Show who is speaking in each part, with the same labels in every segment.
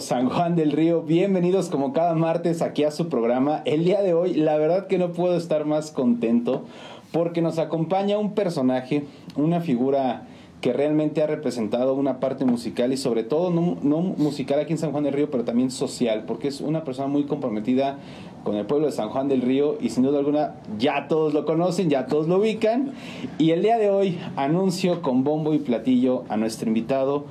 Speaker 1: San Juan del Río? Bienvenidos como cada martes aquí a su programa. El día de hoy, la verdad que no puedo estar más contento porque nos acompaña un personaje, una figura que realmente ha representado una parte musical y sobre todo no, no, musical aquí en San Juan del Río, pero también social, porque es una persona muy comprometida con el pueblo de San Juan del Río y sin duda alguna ya todos lo conocen, ya todos lo ubican. Y el día de hoy anuncio con bombo y platillo a nuestro invitado,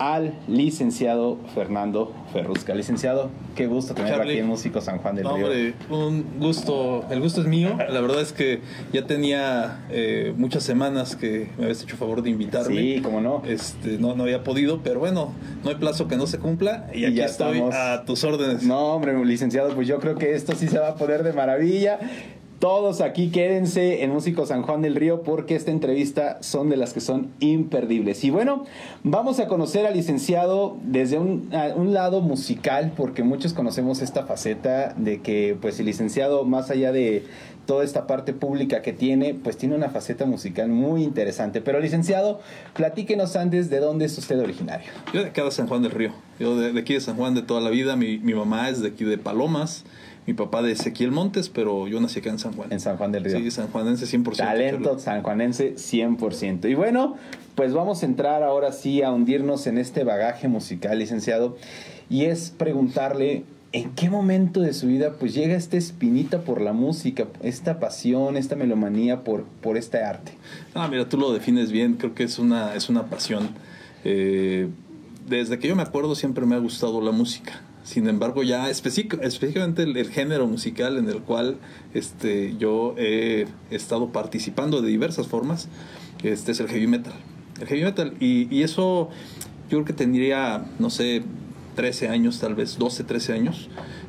Speaker 1: al licenciado Fernando Ferrusca. Licenciado, qué gusto tenerlo aquí en Músico San Juan del Río.
Speaker 2: Hombre, un gusto, el gusto es mío. La verdad es que ya tenía eh, muchas semanas que me habías hecho favor de invitarme.
Speaker 1: Sí, cómo no.
Speaker 2: Este, no, no había podido, pero bueno, no hay plazo que no se cumpla y, aquí ya estoy a tus órdenes.
Speaker 1: No, hombre, licenciado, pues yo creo que esto sí se va a poner de maravilla. Todos aquí quédense en Músico San Juan del Río porque esta entrevista son de las que son imperdibles. Y bueno, vamos a conocer al licenciado desde un, un, lado musical porque muchos conocemos esta faceta de que pues el licenciado más allá de toda esta parte pública que tiene, pues tiene una faceta musical muy interesante. Pero licenciado, platíquenos antes de dónde es usted originario.
Speaker 2: Yo de acá de San Juan del Río, yo de, aquí de San Juan de toda la vida, mi, mi mamá es de aquí de Palomas mi papá de Ezequiel Montes, pero yo nací acá en San Juan.
Speaker 1: En San Juan del Río.
Speaker 2: Sí, sanjuanense 100%.
Speaker 1: Talento sanjuanense 100%. Y bueno, pues vamos a entrar ahora sí a hundirnos en este bagaje musical, licenciado, y es preguntarle ¿En qué momento de su vida pues llega esta espinita por la música, esta pasión, esta melomanía por, por este arte?
Speaker 2: Ah, mira, tú lo defines bien, creo que es una, es una pasión. Eh, desde que yo me acuerdo siempre me ha gustado la música. Sin embargo, ya específicamente el, género musical en el cual este, yo he estado participando de diversas formas, este es el heavy metal. El heavy metal. Y, y eso yo creo que tendría, no sé, 13 años, tal vez 12, 13 años.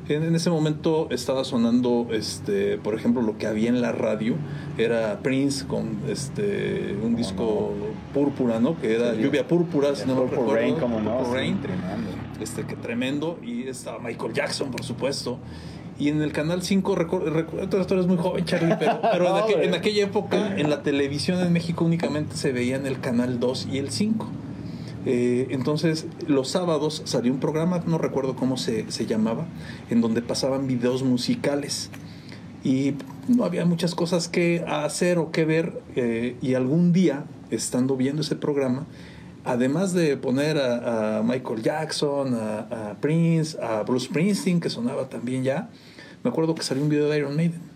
Speaker 2: En, ese momento estaba sonando, este, por ejemplo, lo que había en la radio era Prince con este un disco púrpura, ¿no? Que era Lluvia Púrpura,
Speaker 1: si no me recuerdo. Rain, como no,
Speaker 2: Rain. Tremendo este, que tremendo, y estaba Michael Jackson, por supuesto. Y en el canal 5, recuerdo, tú eres muy joven, Charlie, pero, en, aquella época en la televisión en México únicamente se veía en el canal 2 y el 5. Eh, entonces, los sábados salió un programa, no recuerdo cómo se, llamaba, en donde pasaban videos musicales. Y no había muchas cosas que hacer o que ver. Eh, y algún día, estando viendo ese programa, además de poner a, Michael Jackson, a, Prince, a Bruce Springsteen, que sonaba también ya, me acuerdo que salió un video de Iron Maiden.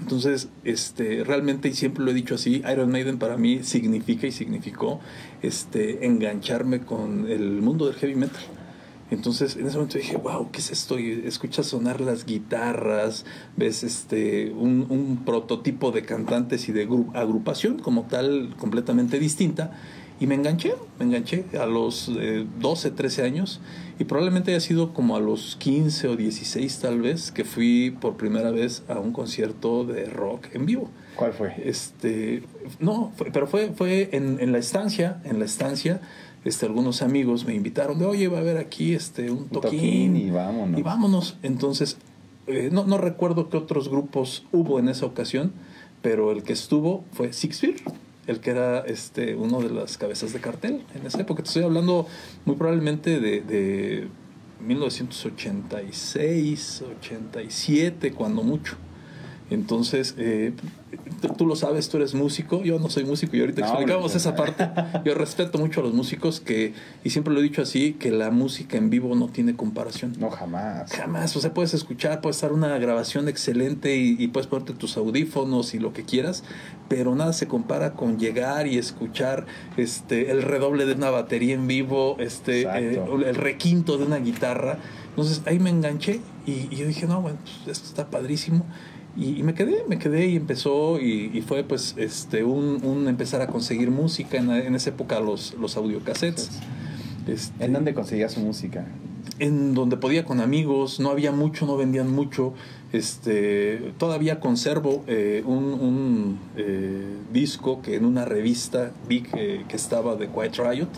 Speaker 2: Entonces, este, realmente, y siempre lo he dicho así, Iron Maiden para mí significa y significó este, engancharme con el mundo del heavy metal. Entonces, en ese momento dije, wow, ¿qué es esto? Escuchas sonar las guitarras, ves este, un prototipo de cantantes y de agrupación como tal completamente distinta y me enganché, me enganché a los 12, eh, 13 años y probablemente haya sido como a los 15 o 16 tal vez que fui por primera vez a un concierto de rock en vivo.
Speaker 1: ¿Cuál fue?
Speaker 2: Este, no, pero fue, fue en, en, la estancia, en la estancia, este, algunos amigos me invitaron de, oye, va a haber aquí este, un toquín.
Speaker 1: y vámonos.
Speaker 2: Y vámonos. Entonces, eh, no, no recuerdo qué otros grupos hubo en esa ocasión, pero el que estuvo fue Six Feet el que era este, uno de las cabezas de cartel en esa época. Te estoy hablando muy probablemente de, de 1986, 87, cuando mucho. Entonces, eh, tú lo sabes, tú eres músico, yo no soy músico y ahorita explicamos esa parte. Yo respeto mucho a los músicos que, y siempre lo he dicho así, que la música en vivo no tiene comparación.
Speaker 1: No, jamás.
Speaker 2: Jamás, o sea, puedes escuchar, puedes estar una grabación excelente y, puedes ponerte tus audífonos y lo que quieras, pero nada se compara con llegar y escuchar este el redoble de una batería en vivo, este eh, el requinto de una guitarra. Entonces ahí me enganché y, y yo dije, no, bueno, pues, esto está padrísimo y, me quedé, me quedé y empezó y, fue pues este un, empezar a conseguir música en, en esa época los, los audiocassettes.
Speaker 1: Este, ¿En dónde conseguía su música?
Speaker 2: En donde podía con amigos, no había mucho, no vendían mucho. Este, todavía conservo eh, un, eh, disco que en una revista vi que, que estaba de Quiet Riot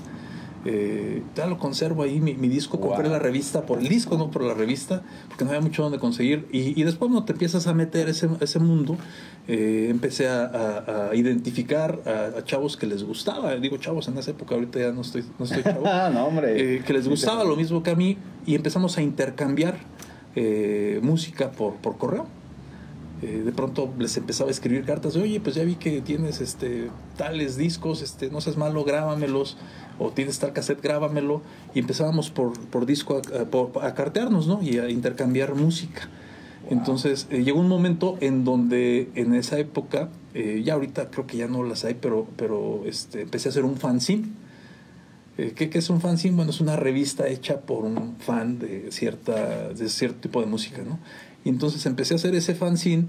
Speaker 2: Eh, ya lo conservo ahí, mi, disco, compré la revista por el disco, no por la revista, porque no había mucho donde conseguir. Y, después no te empiezas a meter ese, ese mundo, eh, empecé a, identificar a, chavos que les gustaba, digo chavos en esa época, ahorita ya no estoy, no estoy chavo,
Speaker 1: no, hombre.
Speaker 2: Eh, que les gustaba lo mismo que a mí y empezamos a intercambiar música por, por correo. Eh, de pronto les empezaba a escribir cartas de, oye, pues ya vi que tienes este, tales discos, este, no seas malo, grábamelos, o tienes tal cassette, grábamelo, y empezábamos por, por disco a, cartearnos, ¿no? Y a intercambiar música. Entonces eh, llegó un momento en donde en esa época, eh, ya ahorita creo que ya no las hay, pero, pero este, empecé a hacer un fanzine. ¿qué, ¿Qué es un fanzine? Bueno, es una revista hecha por un fan de, cierta, de cierto tipo de música, ¿no? Y entonces empecé a hacer ese fanzine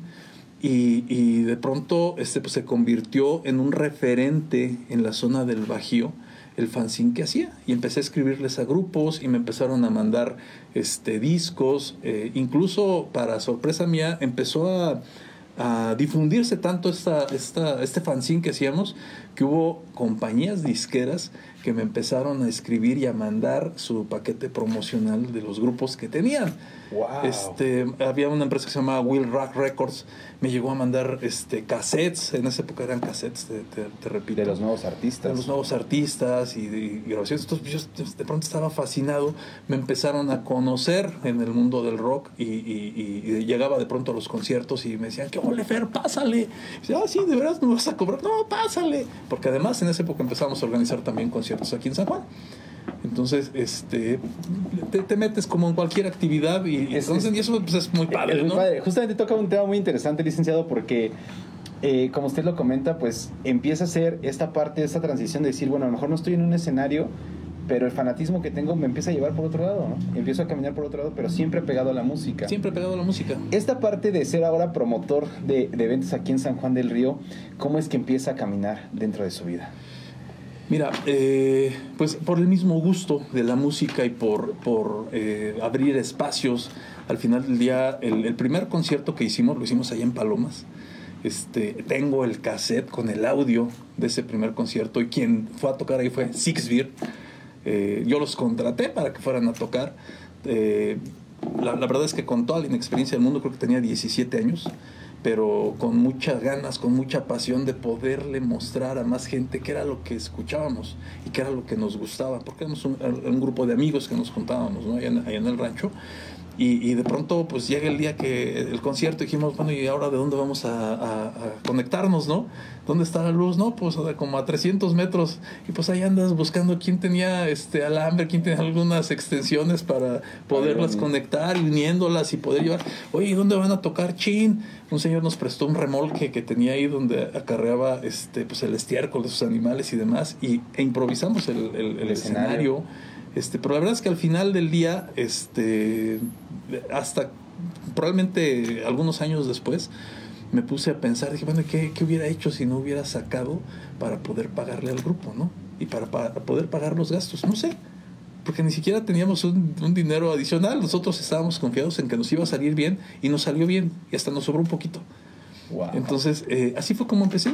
Speaker 2: y, y de pronto este, pues, se convirtió en un referente en la zona del Bajío el fanzine que hacía y empecé a escribirles a grupos y me empezaron a mandar este discos eh, incluso para sorpresa mía empezó a, difundirse tanto esta, esta, este fanzine que hacíamos que hubo compañías disqueras que me empezaron a escribir y a mandar su paquete promocional de los grupos que tenían. Este, había una empresa que se llamaba Will Rock Records, me llegó a mandar este, cassettes, en esa época eran cassettes, te, repito.
Speaker 1: De los nuevos artistas.
Speaker 2: De los nuevos artistas y, de, grabaciones. Entonces yo de pronto estaba fascinado, me empezaron a conocer en el mundo del rock y, llegaba de pronto a los conciertos y me decían, ¿qué ole Fer? Pásale. Y ah, sí, de verdad no vas a cobrar. No, pásale. Porque además en esa época empezamos a organizar también conciertos aquí en San Juan. Entonces, este, te, metes como en cualquier actividad y, entonces, y eso pues, es muy padre, ¿no?
Speaker 1: Justamente toca un tema muy interesante, licenciado, porque eh, como usted lo comenta, pues empieza a ser esta parte, esta transición de decir, bueno, a lo mejor no estoy en un escenario, pero el fanatismo que tengo me empieza a llevar por otro lado, ¿no? Empiezo a caminar por otro lado, pero siempre pegado a la música.
Speaker 2: Siempre pegado a la música.
Speaker 1: Esta parte de ser ahora promotor de, de eventos aquí en San Juan del Río, ¿cómo es que empieza a caminar dentro de su vida?
Speaker 2: Mira, eh, pues por el mismo gusto de la música y por, por eh, abrir espacios, al final del día, el, primer concierto que hicimos lo hicimos allá en Palomas. Este, tengo el cassette con el audio de ese primer concierto y quien fue a tocar ahí fue Six Beer. Eh, yo los contraté para que fueran a tocar. La, la, verdad es que con toda la inexperiencia del mundo, creo que tenía 17 años pero con muchas ganas, con mucha pasión de poderle mostrar a más gente qué era lo que escuchábamos y qué era lo que nos gustaba, porque éramos un, grupo de amigos que nos juntábamos ¿no? allá, en, el rancho. Y, de pronto pues llega el día que el concierto dijimos, bueno, ¿y ahora de dónde vamos a, conectarnos, no? ¿Dónde está la luz? No, pues como a 300 metros. Y pues ahí andas buscando quién tenía este alambre, quién tenía algunas extensiones para poderlas conectar y uniéndolas y poder llevar. Oye, ¿y dónde van a tocar chin? Un señor nos prestó un remolque que tenía ahí donde acarreaba este, pues el estiércol de sus animales y demás. Y, e improvisamos el, el, escenario este, pero la verdad es que al final del día, este, hasta probablemente algunos años después, me puse a pensar, dije, bueno, ¿qué, ¿qué, hubiera hecho si no hubiera sacado para poder pagarle al grupo, ¿no? Y para, poder pagar los gastos, no sé, porque ni siquiera teníamos un, dinero adicional, nosotros estábamos confiados en que nos iba a salir bien y nos salió bien y hasta nos sobró un poquito. Entonces, eh, así fue como empecé.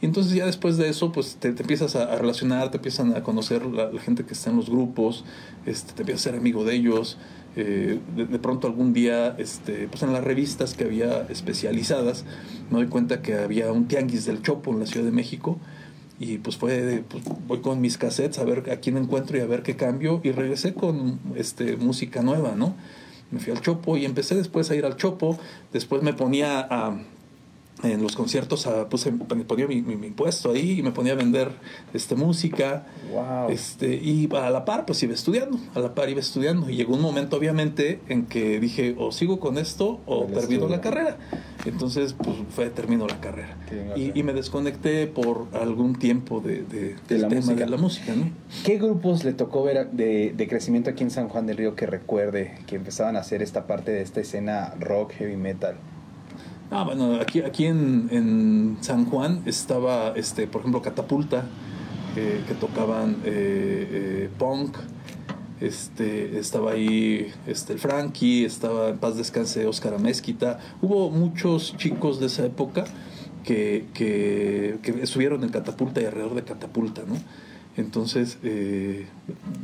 Speaker 2: Y entonces ya después de eso, pues te, empiezas a, relacionar, te empiezan a conocer la, gente que está en los grupos, este, te empiezas a ser amigo de ellos. Eh, de, pronto algún día, este, pues en las revistas que había especializadas, me doy cuenta que había un tianguis del Chopo en la Ciudad de México. Y pues fue, pues voy con mis cassettes a ver a quién encuentro y a ver qué cambio. Y regresé con este, música nueva, ¿no? Me fui al Chopo y empecé después a ir al Chopo. Después me ponía a en los conciertos ah, puse, ponía mi, mi, puesto ahí y me ponía a vender este, música. Este, y a la par, pues iba estudiando, a la par iba estudiando. Y llegó un momento, obviamente, en que dije, o sigo con esto o termino la carrera. Entonces, pues fue, termino la carrera. Y, y, me desconecté por algún tiempo de, de, del tema música. de la música. ¿no?
Speaker 1: ¿Qué grupos le tocó ver de, de crecimiento aquí en San Juan del Río que recuerde que empezaban a hacer esta parte de esta escena rock, heavy metal?
Speaker 2: Ah, bueno, aquí, aquí en, en San Juan estaba, este, por ejemplo, Catapulta, que tocaban eh, eh, punk. Este, estaba ahí este, el Frankie, estaba en paz descanse Oscar Amezquita. Hubo muchos chicos de esa época que, que, que estuvieron en Catapulta y alrededor de Catapulta, ¿no? Entonces eh,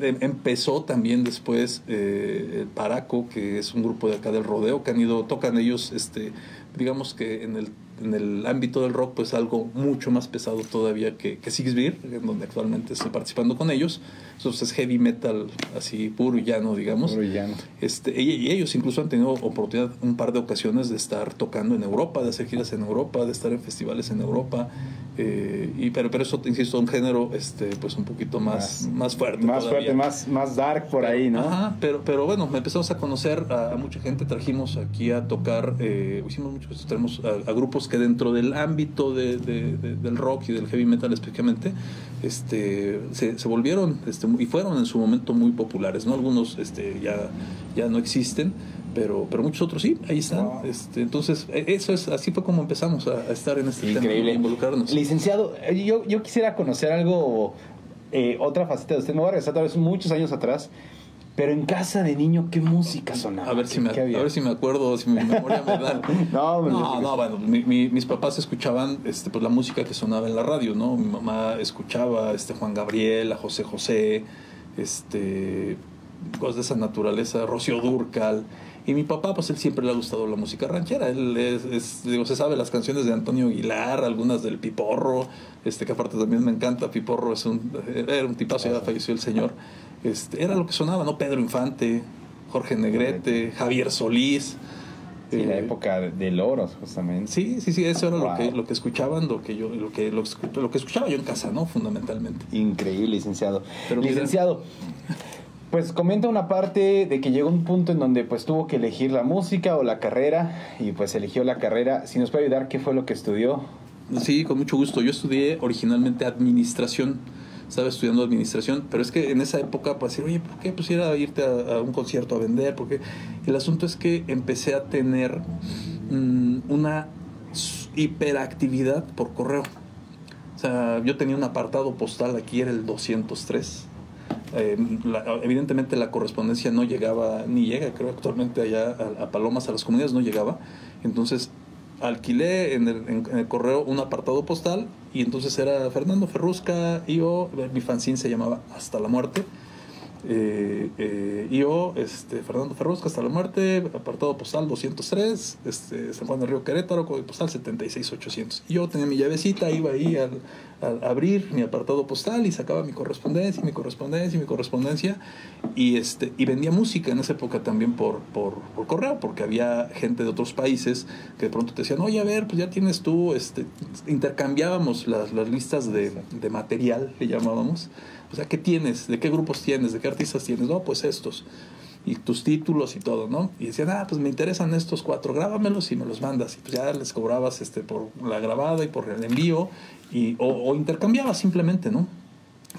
Speaker 2: em, empezó también después el Paraco, que es un grupo de acá del rodeo, que han ido, tocan ellos, este, digamos que en el en el ámbito del rock, pues algo mucho más pesado todavía que, que Six Beer, en donde actualmente estoy participando con ellos. Entonces es heavy metal así puro y llano, digamos.
Speaker 1: Puro y llano.
Speaker 2: Este, y, ellos incluso han tenido oportunidad un par de ocasiones de estar tocando en Europa, de hacer giras en Europa, de estar en festivales en Europa. Eh, y, pero, pero eso, insisto, un género este, pues un poquito más, más, fuerte.
Speaker 1: Más fuerte, más, más dark por ahí, ¿no?
Speaker 2: Ajá, pero, pero bueno, empezamos a conocer a, mucha gente, trajimos aquí a tocar, eh, hicimos muchos, tenemos a, a grupos que dentro del ámbito de, del rock y del heavy metal específicamente, este, se, volvieron este, y fueron en su momento muy populares, ¿no? Algunos este, ya, ya no existen, pero, pero muchos otros sí, ahí están. Este, entonces, e, eso es, así fue como empezamos a, estar en este
Speaker 1: Increíble. tema, involucrarnos. Licenciado, eh, yo, yo quisiera conocer algo, eh, otra faceta de usted. Me voy a regresar tal vez muchos años atrás. Pero en casa de niño, ¿qué música sonaba?
Speaker 2: A ver si, me, a ver si me acuerdo, si mi memoria me da. no, no, no, bueno, mis papás escuchaban este, pues, la música que sonaba en la radio, ¿no? Mi mamá escuchaba este, Juan Gabriel, a José José, este, cosas de esa naturaleza, Rocío Durcal. Y mi papá, pues él siempre le ha gustado la música ranchera. Él es, digo, se sabe las canciones de Antonio Aguilar, algunas del Piporro, este que aparte también me encanta. Piporro es un, era un tipazo, ya falleció el señor. Este, era lo que sonaba, ¿no? Pedro Infante, Jorge Negrete, Javier Solís.
Speaker 1: Sí, la eh, época del oro, justamente.
Speaker 2: Sí, sí, sí, eso era lo que, lo que escuchaban, lo que yo, lo que, lo, que escuchaba yo en casa, ¿no? Fundamentalmente.
Speaker 1: Increíble, licenciado. licenciado, pues comenta una parte de que llegó un punto en donde pues tuvo que elegir la música o la carrera y pues eligió la carrera. Si nos puede ayudar, ¿qué fue lo que estudió?
Speaker 2: Sí, con mucho gusto. Yo estudié originalmente administración estaba estudiando administración, pero es que en esa época, pues decir, oye, ¿por qué pusiera irte a, un concierto a vender? Porque el asunto es que empecé a tener mm, una hiperactividad por correo. O sea, yo tenía un apartado postal aquí, era el 203. Eh, evidentemente la correspondencia no llegaba, ni llega, creo actualmente allá a, a Palomas, a las comunidades no llegaba. Entonces alquilé en el, correo un apartado postal y entonces era Fernando Ferrusca yo, mi fanzine se llamaba Hasta la Muerte eh, eh, yo, este, Fernando Ferrusca, hasta la muerte, apartado postal 203, este, San Juan del Río Querétaro, código postal 76800. Y yo tenía mi llavecita, iba ahí al, abrir mi apartado postal y sacaba mi correspondencia, mi correspondencia, mi correspondencia. Y, este, y vendía música en esa época también por, por, por correo, porque había gente de otros países que de pronto te decían, oye, a ver, pues ya tienes tú, este, intercambiábamos las, las listas de, de material, le llamábamos o sea, ¿qué tienes? ¿De qué grupos tienes? ¿De qué artistas tienes? No, pues estos. Y tus títulos y todo, ¿no? Y decían, ah, pues me interesan estos cuatro, grábamelos y me los mandas. Y pues ya les cobrabas este, por la grabada y por el envío, y, o, o intercambiabas simplemente, ¿no?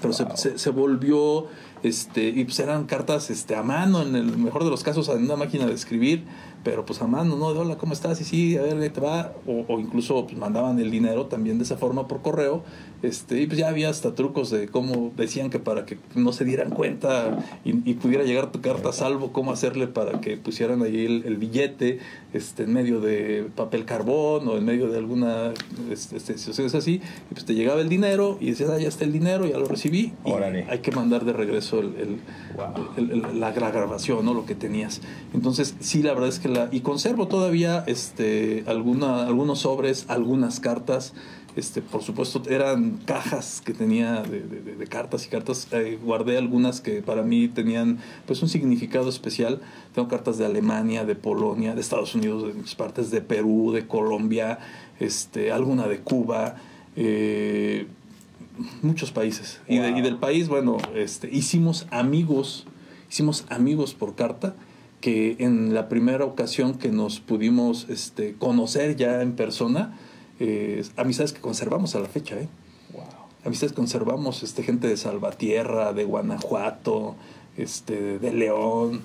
Speaker 2: Pero se, se, volvió, este, y pues eran cartas este, a mano, en el mejor de los casos, en una máquina de escribir, pero pues a mano, ¿no? De hola, ¿cómo estás? Y sí, a ver, te va. O, o incluso pues, mandaban el dinero también de esa forma por correo este, y pues ya había hasta trucos de cómo decían que para que no se dieran cuenta y, pudiera llegar tu carta a salvo, cómo hacerle para que pusieran ahí el, billete este, en medio de papel carbón o en medio de alguna este, situación este, así. Y pues te llegaba el dinero y decías, ah, ya está el dinero, ya lo recibí. Y hay que mandar de regreso el, la, grabación, ¿no? Lo que tenías. Entonces, sí, la verdad es que la... Y conservo todavía este, alguna, algunos sobres, algunas cartas. Este, por supuesto, eran cajas que tenía de, cartas y cartas. Eh, guardé algunas que para mí tenían pues un significado especial. Tengo cartas de Alemania, de Polonia, de Estados Unidos, de muchas partes, de Perú, de Colombia, este, alguna de Cuba. Eh, muchos países. Y, y, del país, bueno, este, hicimos amigos, hicimos amigos por carta que en la primera ocasión que nos pudimos este, conocer ya en persona, eh, amistades que conservamos a la fecha, ¿eh? Amistades que conservamos, este, gente de Salvatierra, de Guanajuato, este, de León,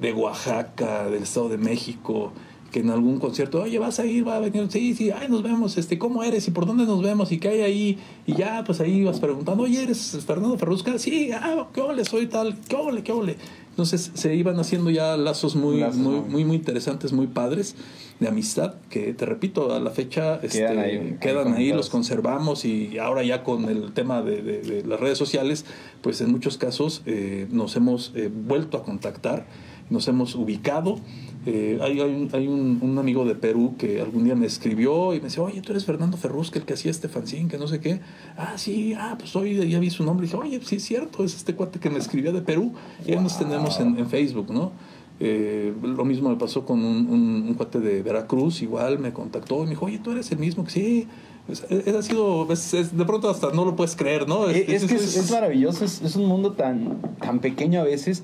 Speaker 2: de Oaxaca, del Estado de México, que en algún concierto, oye, vas a ir, va a venir, sí, sí, ay, nos vemos, este, ¿cómo eres? ¿Y por dónde nos vemos? ¿Y qué hay ahí? Y ya, pues ahí vas preguntando, oye, ¿eres Fernando Ferrusca? Sí, ah, qué ole, soy tal, qué ole, qué ole. Entonces se iban haciendo ya lazos muy, muy, muy, muy interesantes, muy padres de amistad, que te repito, a la fecha
Speaker 1: quedan
Speaker 2: este,
Speaker 1: ahí,
Speaker 2: quedan ahí los conservamos y ahora ya con el tema de, de, de las redes sociales, pues en muchos casos eh, nos hemos eh, vuelto a contactar, nos hemos ubicado eh, hay, hay, un, hay un, amigo de Perú que algún día me escribió y me decía, oye, tú eres Fernando Ferrusca, el que hacía este fanzine, que no sé qué. Ah, sí, ah, pues hoy ya vi su nombre. Y dije, oye, sí es cierto, es este cuate que me escribía de Perú. Y wow. nos tenemos en, Facebook, ¿no? Eh, lo mismo me pasó con un, un, un, cuate de Veracruz, igual me contactó y me dijo, oye, tú eres el mismo que sí. Es, es, ha sido, es, de pronto hasta no lo puedes creer, ¿no?
Speaker 1: Es, que es, maravilloso, es, un mundo tan, tan pequeño a veces,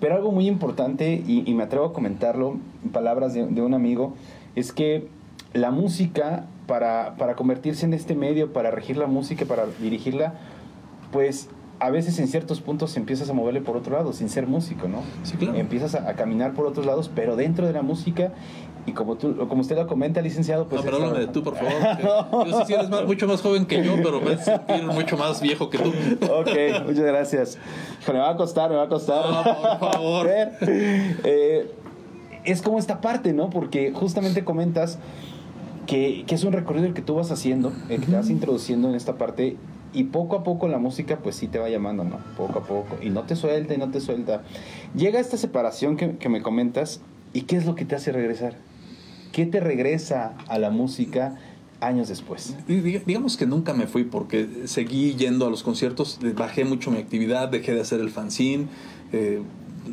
Speaker 1: pero algo muy importante, y, y me atrevo a comentarlo, en palabras de, de, un amigo, es que la música, para, para convertirse en este medio, para regir la música, para dirigirla, pues a veces en ciertos puntos empiezas a moverle por otro lado, sin ser músico, ¿no?
Speaker 2: Sí, claro.
Speaker 1: Empiezas a, a, caminar por otros lados, pero dentro de la música, y como tú, como usted lo comenta, licenciado, pues...
Speaker 2: No, pero háblame de tú, por favor. yo sé si eres más, mucho más joven que yo, pero me sentir mucho más viejo que tú.
Speaker 1: ok, muchas gracias. Me va a costar, me va a costar.
Speaker 2: No, por favor.
Speaker 1: eh, es como esta parte, ¿no? Porque justamente comentas que, que, es un recorrido el que tú vas haciendo, el que te vas introduciendo en esta parte y poco a poco la música pues sí te va llamando, ¿no? Poco a poco. Y no te suelta y no te suelta. Llega esta separación que, que, me comentas y ¿qué es lo que te hace regresar? ¿Qué te regresa a la música años después?
Speaker 2: Digamos que nunca me fui porque seguí yendo a los conciertos, bajé mucho mi actividad, dejé de hacer el fanzine. Eh,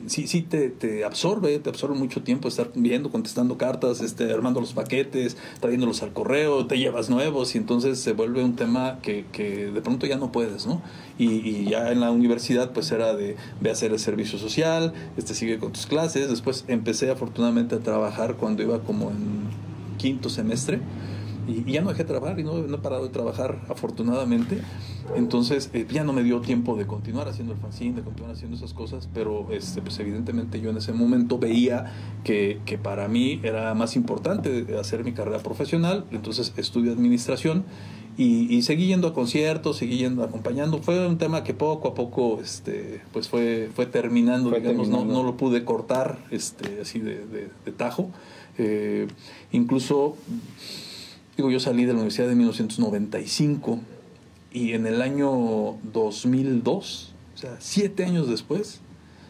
Speaker 2: sí, sí te, te, absorbe, te absorbe mucho tiempo estar viendo, contestando cartas, este, armando los paquetes, trayéndolos al correo, te llevas nuevos y entonces se vuelve un tema que, que de pronto ya no puedes, ¿no? Y, ya en la universidad pues era de, de hacer el servicio social, este, sigue con tus clases, después empecé afortunadamente a trabajar cuando iba como en quinto semestre. Y, y, ya no dejé de trabajar y no, no, he parado de trabajar afortunadamente. Entonces eh, ya no me dio tiempo de continuar haciendo el fanzine, de continuar haciendo esas cosas, pero este, pues evidentemente yo en ese momento veía que, que para mí era más importante hacer mi carrera profesional, entonces estudié administración y, y, seguí yendo a conciertos, seguí yendo acompañando. Fue un tema que poco a poco este, pues fue, fue terminando, fue digamos, terminando. No, no, lo pude cortar este, así de, de, de tajo. Eh, incluso Digo, yo salí de la universidad en 1995 y en el año 2002, o sea, siete años después,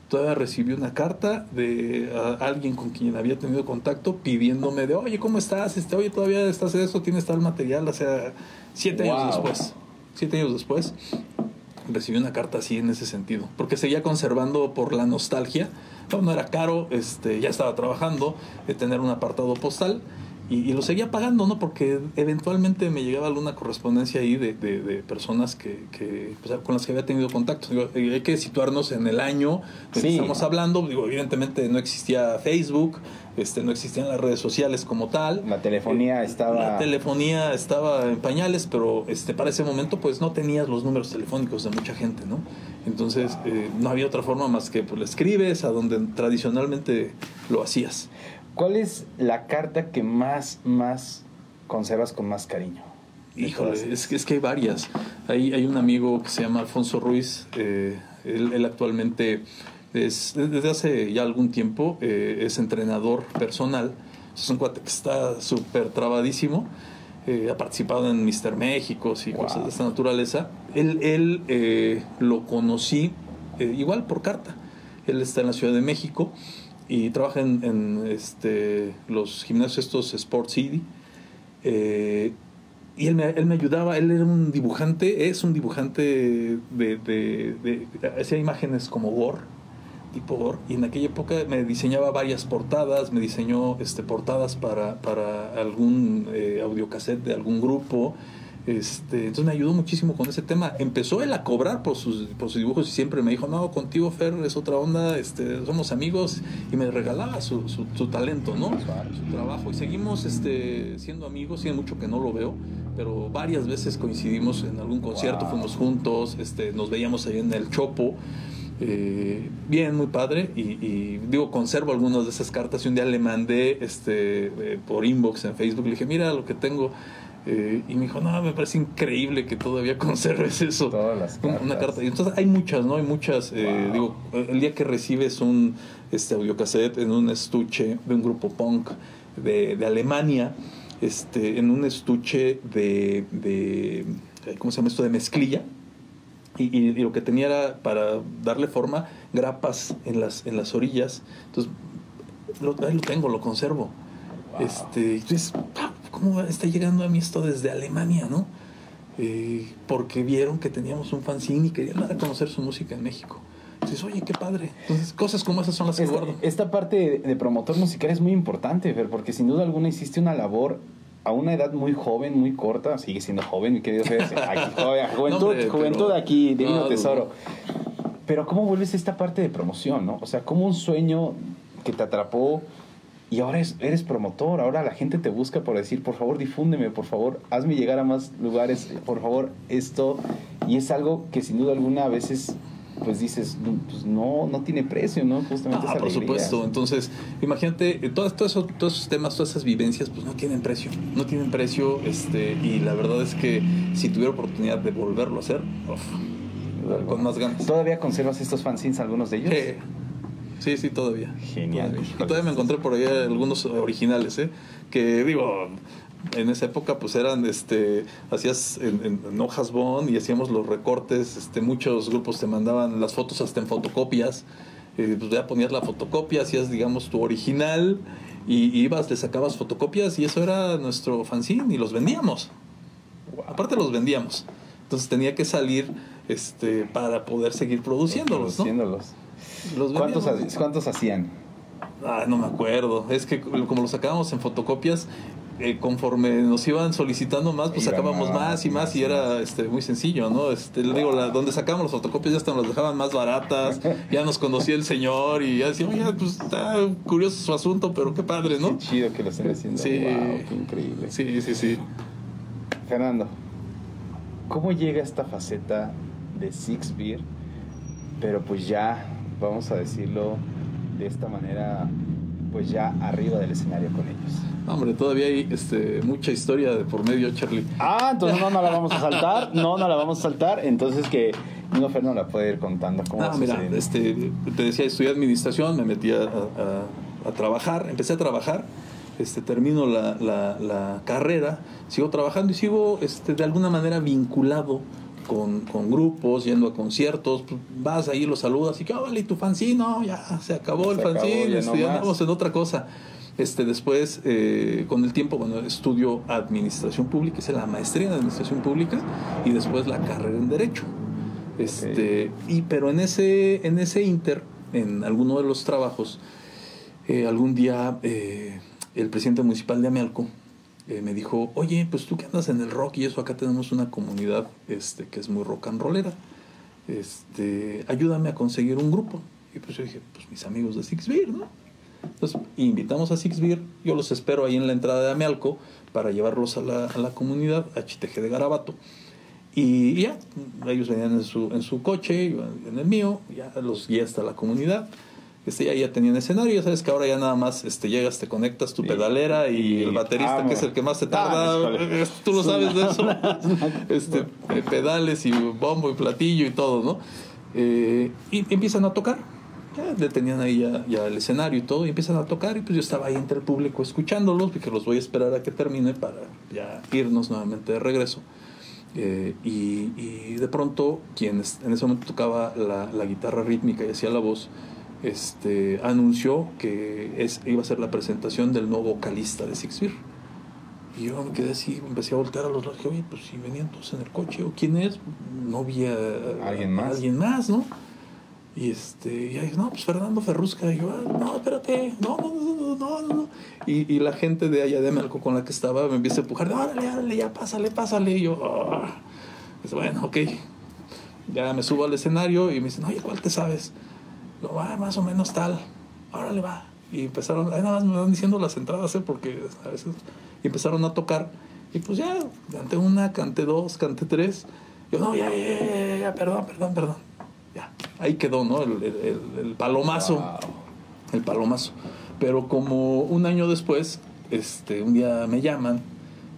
Speaker 2: todavía recibí una carta de alguien con quien había tenido contacto pidiéndome de, oye, ¿cómo estás? Este, oye, todavía estás eso, tienes tal material, o sea, siete wow. años después, siete años después, recibí una carta así en ese sentido, porque seguía conservando por la nostalgia, no, no era caro, este, ya estaba trabajando, de tener un apartado postal, y, y, lo seguía pagando, ¿no? Porque eventualmente me llegaba alguna correspondencia ahí de, de, de personas que, que pues, con las que había tenido contacto. Digo, hay que situarnos en el año sí. que estamos hablando. Digo, evidentemente no existía Facebook, este, no existían las redes sociales como tal.
Speaker 1: La telefonía eh, estaba...
Speaker 2: La telefonía estaba en pañales, pero este, para ese momento pues no tenías los números telefónicos de mucha gente, ¿no? Entonces eh, no había otra forma más que pues le escribes a donde tradicionalmente lo hacías.
Speaker 1: ¿Cuál es la carta que más, más conservas con más cariño?
Speaker 2: Híjole, es, es, que hay varias. Hay, hay un amigo que se llama Alfonso Ruiz, eh, él, él, actualmente es, desde hace ya algún tiempo eh, es entrenador personal. Es un cuate que está súper trabadísimo. Eh, ha participado en Mister México y wow. cosas de esta naturaleza. Él, él eh, lo conocí igual por carta. Él está en la Ciudad de México y trabaja en, este, los gimnasios estos Sport City. Eh, y él me, él me ayudaba, él era un dibujante, es un dibujante de hacía imágenes como gore, tipo gore, y en aquella época me diseñaba varias portadas, me diseñó este, portadas para, para algún eh, audiocassette de algún grupo, este, entonces me ayudó muchísimo con ese tema. Empezó él a cobrar por sus, por sus dibujos y siempre me dijo, no, contigo Fer es otra onda, este, somos amigos y me regalaba su, su, su talento, ¿no? Su trabajo. Y seguimos este, siendo amigos, tiene mucho que no lo veo, pero varias veces coincidimos en algún concierto, wow. fuimos juntos, este, nos veíamos ahí en el Chopo. Eh, bien, muy padre. Y, digo, conservo algunas de esas cartas. Y un día le mandé este, eh, por inbox en Facebook. Le dije, mira lo que tengo. Eh, y me dijo, no, me parece increíble que todavía conserves eso.
Speaker 1: Todas las cartas.
Speaker 2: Una carta. Y entonces hay muchas, ¿no? Hay muchas. digo, el día que recibes un este, audiocassette en un estuche de un grupo punk de, de Alemania, este, en un estuche de, de, ¿cómo se llama esto? De mezclilla y, lo que tenía era para darle forma grapas en las, en las orillas. Entonces, lo, ahí lo tengo, lo conservo. Este, entonces, ¿cómo está llegando a mí esto desde Alemania, no? Eh, porque vieron que teníamos un fanzine y querían dar a conocer su música en México. Entonces, oye, qué padre. Entonces, cosas como esas son las que guardo.
Speaker 1: Esta parte de promotor musical es muy importante, porque sin duda alguna hiciste una labor a una edad muy joven, muy corta, sigue siendo joven, mi querido Fede, juventud, juventud aquí, divino tesoro. Pero ¿cómo vuelves a esta parte de promoción, no? O sea, como un sueño que te atrapó y ahora eres promotor, ahora la gente te busca por decir, por favor, difúndeme, por favor, hazme llegar a más lugares, por favor, esto. Y es algo que sin duda alguna a veces pues dices, pues no, no tiene precio, ¿no?
Speaker 2: Justamente ah, por supuesto. Entonces, imagínate, eh, todo, eso, todos esos temas, todas esas vivencias, pues no tienen precio. No tienen precio, este, y la verdad es que si tuviera oportunidad de volverlo a hacer, con más ganas.
Speaker 1: ¿Todavía conservas estos fanzines, algunos de ellos?
Speaker 2: Sí, sí, todavía.
Speaker 1: Genial.
Speaker 2: Y todavía me encontré por ahí algunos originales, ¿eh? Que digo, en esa época pues eran este hacías en, hojas bond y hacíamos los recortes este muchos grupos te mandaban las fotos hasta en fotocopias eh, pues ya ponías la fotocopia hacías digamos tu original y, ibas le sacabas fotocopias y eso era nuestro fanzine y los vendíamos aparte los vendíamos entonces tenía que salir este para poder seguir produciéndolos
Speaker 1: produciéndolos ¿Cuántos, ¿Cuántos hacían?
Speaker 2: Ah, no me acuerdo. Es que como los sacábamos en fotocopias, eh, conforme nos iban solicitando más, pues sacábamos más, y más, y era este, muy sencillo, ¿no? Este, le digo, la, donde sacábamos las fotocopias ya hasta nos dejaban más baratas, ya nos conocía el señor y ya decía, oye, pues está curioso su asunto, pero qué padre, ¿no?
Speaker 1: Qué chido que lo estén haciendo.
Speaker 2: Sí,
Speaker 1: qué increíble.
Speaker 2: Sí, sí, sí.
Speaker 1: Fernando, ¿cómo llega esta faceta de Six Beer? Pero pues ya, vamos a decirlo de esta manera, pues ya arriba del escenario con ellos.
Speaker 2: Hombre, todavía hay este, mucha historia de por medio, Charlie.
Speaker 1: Ah, entonces no, no la vamos a saltar. No, no la vamos a saltar. Entonces que no Fernando la puede ir contando. ¿Cómo
Speaker 2: ah, mira, este, te decía, estudié administración, me metí a, a, trabajar, empecé a trabajar. Este, termino la, la, la, carrera, sigo trabajando y sigo este, de alguna manera vinculado con, con, grupos, yendo a conciertos, pues, vas ahí, los saludas y que, oh, vale, tu fanzine, no, ya se acabó el fanzine, ya andamos en otra cosa. Este, después, eh, con el tiempo, bueno, estudio administración pública, hice la maestría en administración pública y después la carrera en derecho. Este, y, pero en ese, en ese inter, en alguno de los trabajos, eh, algún día eh, el presidente municipal de Amealco me dijo, oye, pues tú que andas en el rock y eso, acá tenemos una comunidad este, que es muy rock and rollera. Este, ayúdame a conseguir un grupo. Y pues yo dije, pues mis amigos de Six Beer, ¿no? Entonces, invitamos a Six Beer, yo los espero ahí en la entrada de Amealco para llevarlos a la, a la comunidad, a Chiteje de Garabato. Y ya, ellos venían en su, en su coche, en el mío, ya los guía hasta la comunidad. Este, ya, ya tenían escenario, ya sabes que ahora ya nada más este, llegas, te conectas tu pedalera y, el baterista, que es el que más se tarda, ah, tú lo sabes de eso, este, pedales y bombo y platillo y todo, ¿no? Eh, y empiezan a tocar. Ya le tenían ahí ya, el escenario y todo, y empiezan a tocar, y pues yo estaba ahí entre el público escuchándolos, porque los voy a esperar a que termine para ya irnos nuevamente de regreso. Eh, y, de pronto, quien en ese momento tocaba la, guitarra rítmica y hacía la voz, este, anunció que es, iba a ser la presentación del nuevo vocalista de Six Feet. Y yo me quedé así, empecé a voltear a los lados, oye, pues si venían todos en el coche, ¿o quién es? No había
Speaker 1: ¿Alguien más?
Speaker 2: alguien más, ¿no? Y este, y ahí, no, pues Fernando Ferrusca. Y yo, ah, no, espérate, no, no, no, no, no. Y, y la gente de allá de Melco con la que estaba me empieza a empujar, órale, órale, ya pásale, pásale. Y yo, ah". bueno, ok. Ya me subo al escenario y me dicen, oye, ¿cuál te sabes? Lo va, más o menos tal. Órale, va. Y empezaron, ahí nada más me van diciendo las entradas, ¿eh? porque a veces. Y empezaron a tocar. Y pues ya, canté una, canté dos, canté tres. Yo, no, ya, ya, ya, ya, perdón, perdón, perdón. Ya ahí quedó, ¿no? El, palomazo. El palomazo. Pero como un año después, este, un día me llaman,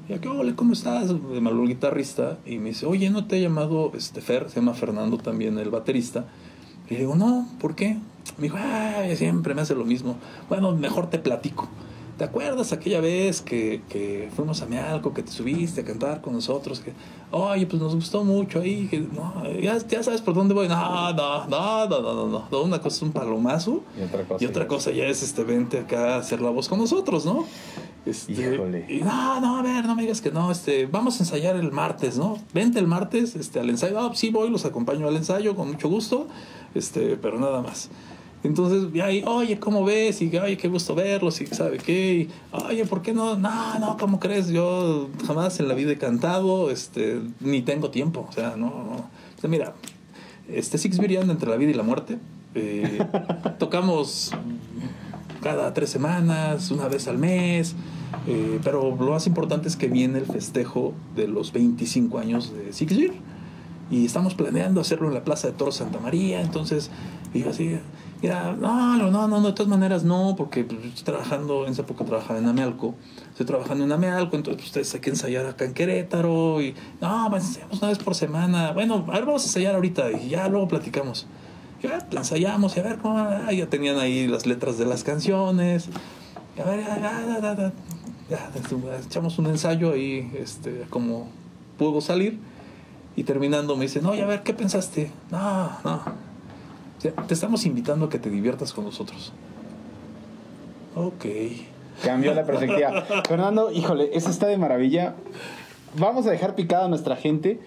Speaker 2: y aquí, hola, ¿cómo estás? De mal guitarrista, y me dice, oye, ¿no te he llamado este Fer? Se llama Fernando también, el baterista. Y le digo, no, ¿por qué? Me dijo, ay, siempre me hace lo mismo. Bueno, mejor te platico. ¿Te acuerdas aquella vez que, que, fuimos a Mealco, que te subiste a cantar con nosotros? Que, oye, pues nos gustó mucho ahí. Que, no, ya, ya, sabes por dónde voy. No, no, no, no, no, no, no. Una cosa es un palomazo. Y otra cosa, y otra cosa ya es este, vente acá a hacer la voz con nosotros, ¿no? Este, Y no, no, a ver, no me digas que no, este, vamos a ensayar el martes, ¿no? Vente el martes este, al ensayo. Ah, sí, voy, los acompaño al ensayo con mucho gusto, este, pero nada más. Entonces, y ahí, oye, ¿cómo ves? Y, oye, qué gusto verlos, y sabe qué. Y, oye, ¿por qué no? No, no, ¿cómo crees? Yo jamás en la vida he cantado, este, ni tengo tiempo. O sea, no, no. O sea, mira, este Six anda entre la vida y la muerte. Eh, tocamos cada tres semanas, una vez al mes. Eh, pero lo más importante es que viene el festejo de los 25 años de Six Y estamos planeando hacerlo en la Plaza de Toro Santa María. Entonces, y así, no, no, no, no, de todas maneras no, porque pues, estoy trabajando, en esa época trabajaba en Amealco, estoy trabajando en Amealco, entonces pues, ustedes hay que ensayar acá en Querétaro, y no, pues, ensayamos una vez por semana, bueno, a ver, vamos a ensayar ahorita, y ya luego platicamos. ya ensayamos, y a ver cómo, ah, ya tenían ahí las letras de las canciones, y a ver, ya, ya, ya, ya, echamos un ensayo ahí, este, como pudo salir, y terminando me dicen, no, a ver, ¿qué pensaste? No, no te estamos invitando a que te diviertas con nosotros. Ok.
Speaker 1: Cambió la perspectiva. Fernando, híjole, eso está de maravilla. Vamos a dejar picada a nuestra gente.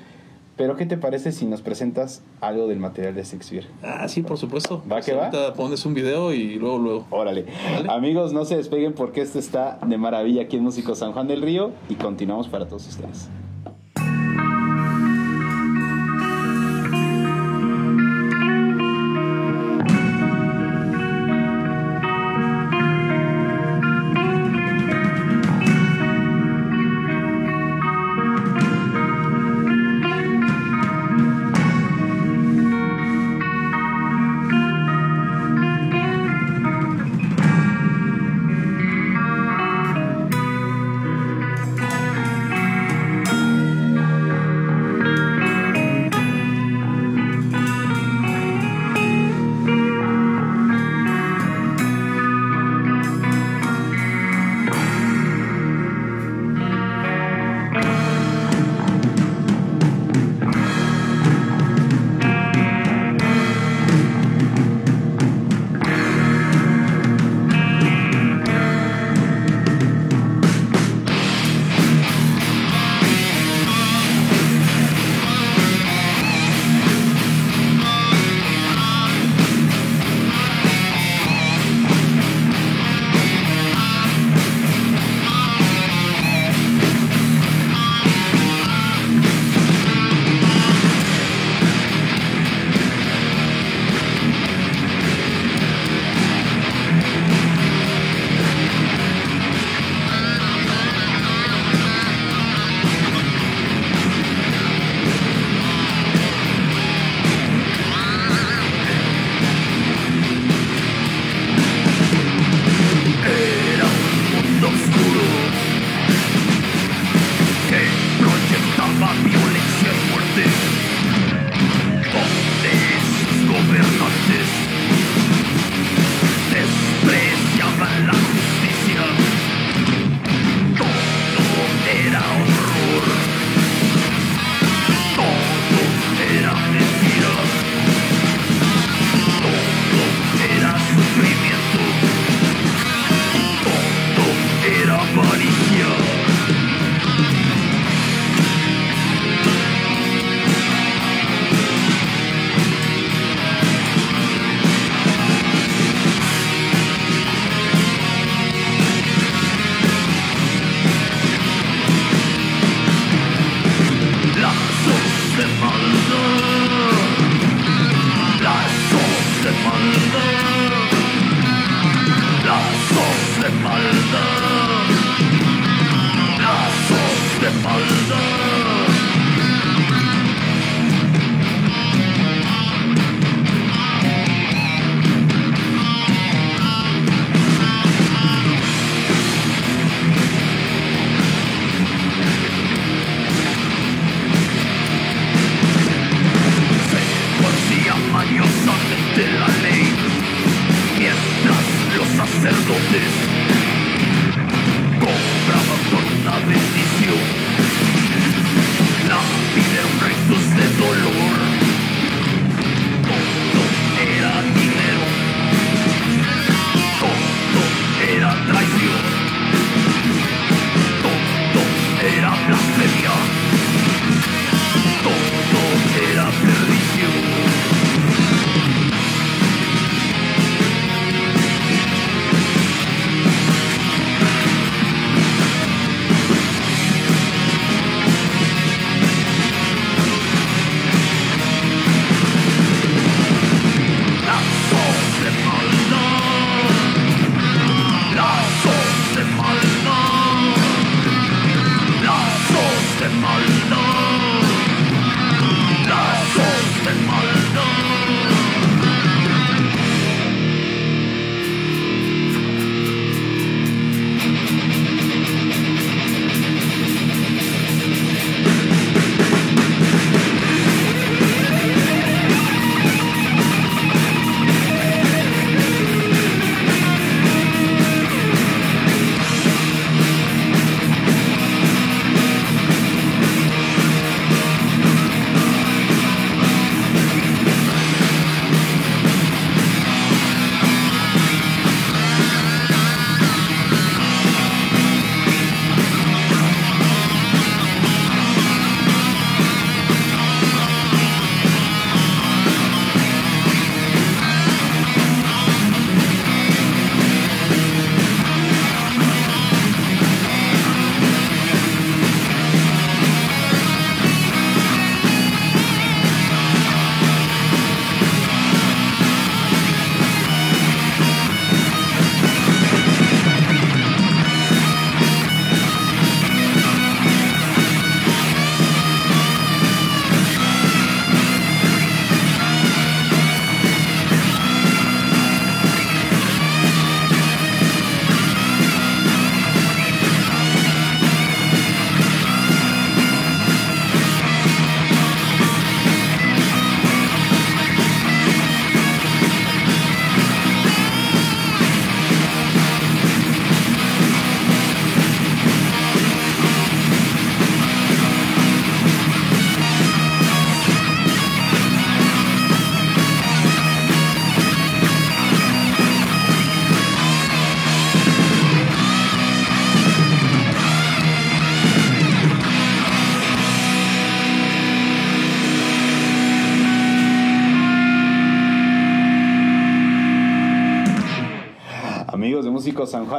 Speaker 1: Pero, ¿qué te parece si nos presentas algo del material de Shakespeare?
Speaker 2: Ah, sí, por supuesto.
Speaker 1: ¿Va que va?
Speaker 2: pones un video y luego, luego.
Speaker 1: Órale. Amigos, no se despeguen porque esto está de maravilla aquí en Músico San Juan del Río y continuamos para todos ustedes.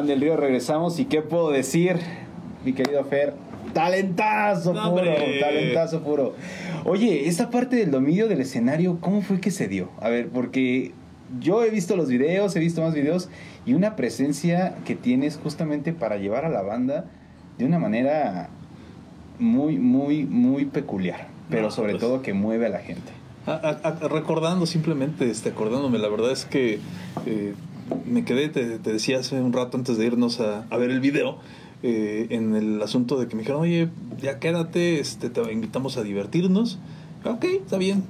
Speaker 1: Juan del Río. Regresamos y qué puedo decir, mi querido Fer. Talentazo puro, talentazo puro. Oye, esta parte del dominio del escenario, ¿cómo fue que se dio? A ver, porque yo he visto los videos, he visto más videos y una presencia que tienes justamente para llevar a la banda de una manera muy, muy, muy peculiar, pero sobre pues todo que mueve a la gente.
Speaker 2: recordando simplemente, este, acordándome, la verdad es que eh, me quedé, te, decía hace un rato antes de irnos a, ver el video, eh, en el asunto de que me dijeron, oye, ya quédate, este, te invitamos a divertirnos. Ok, está bien.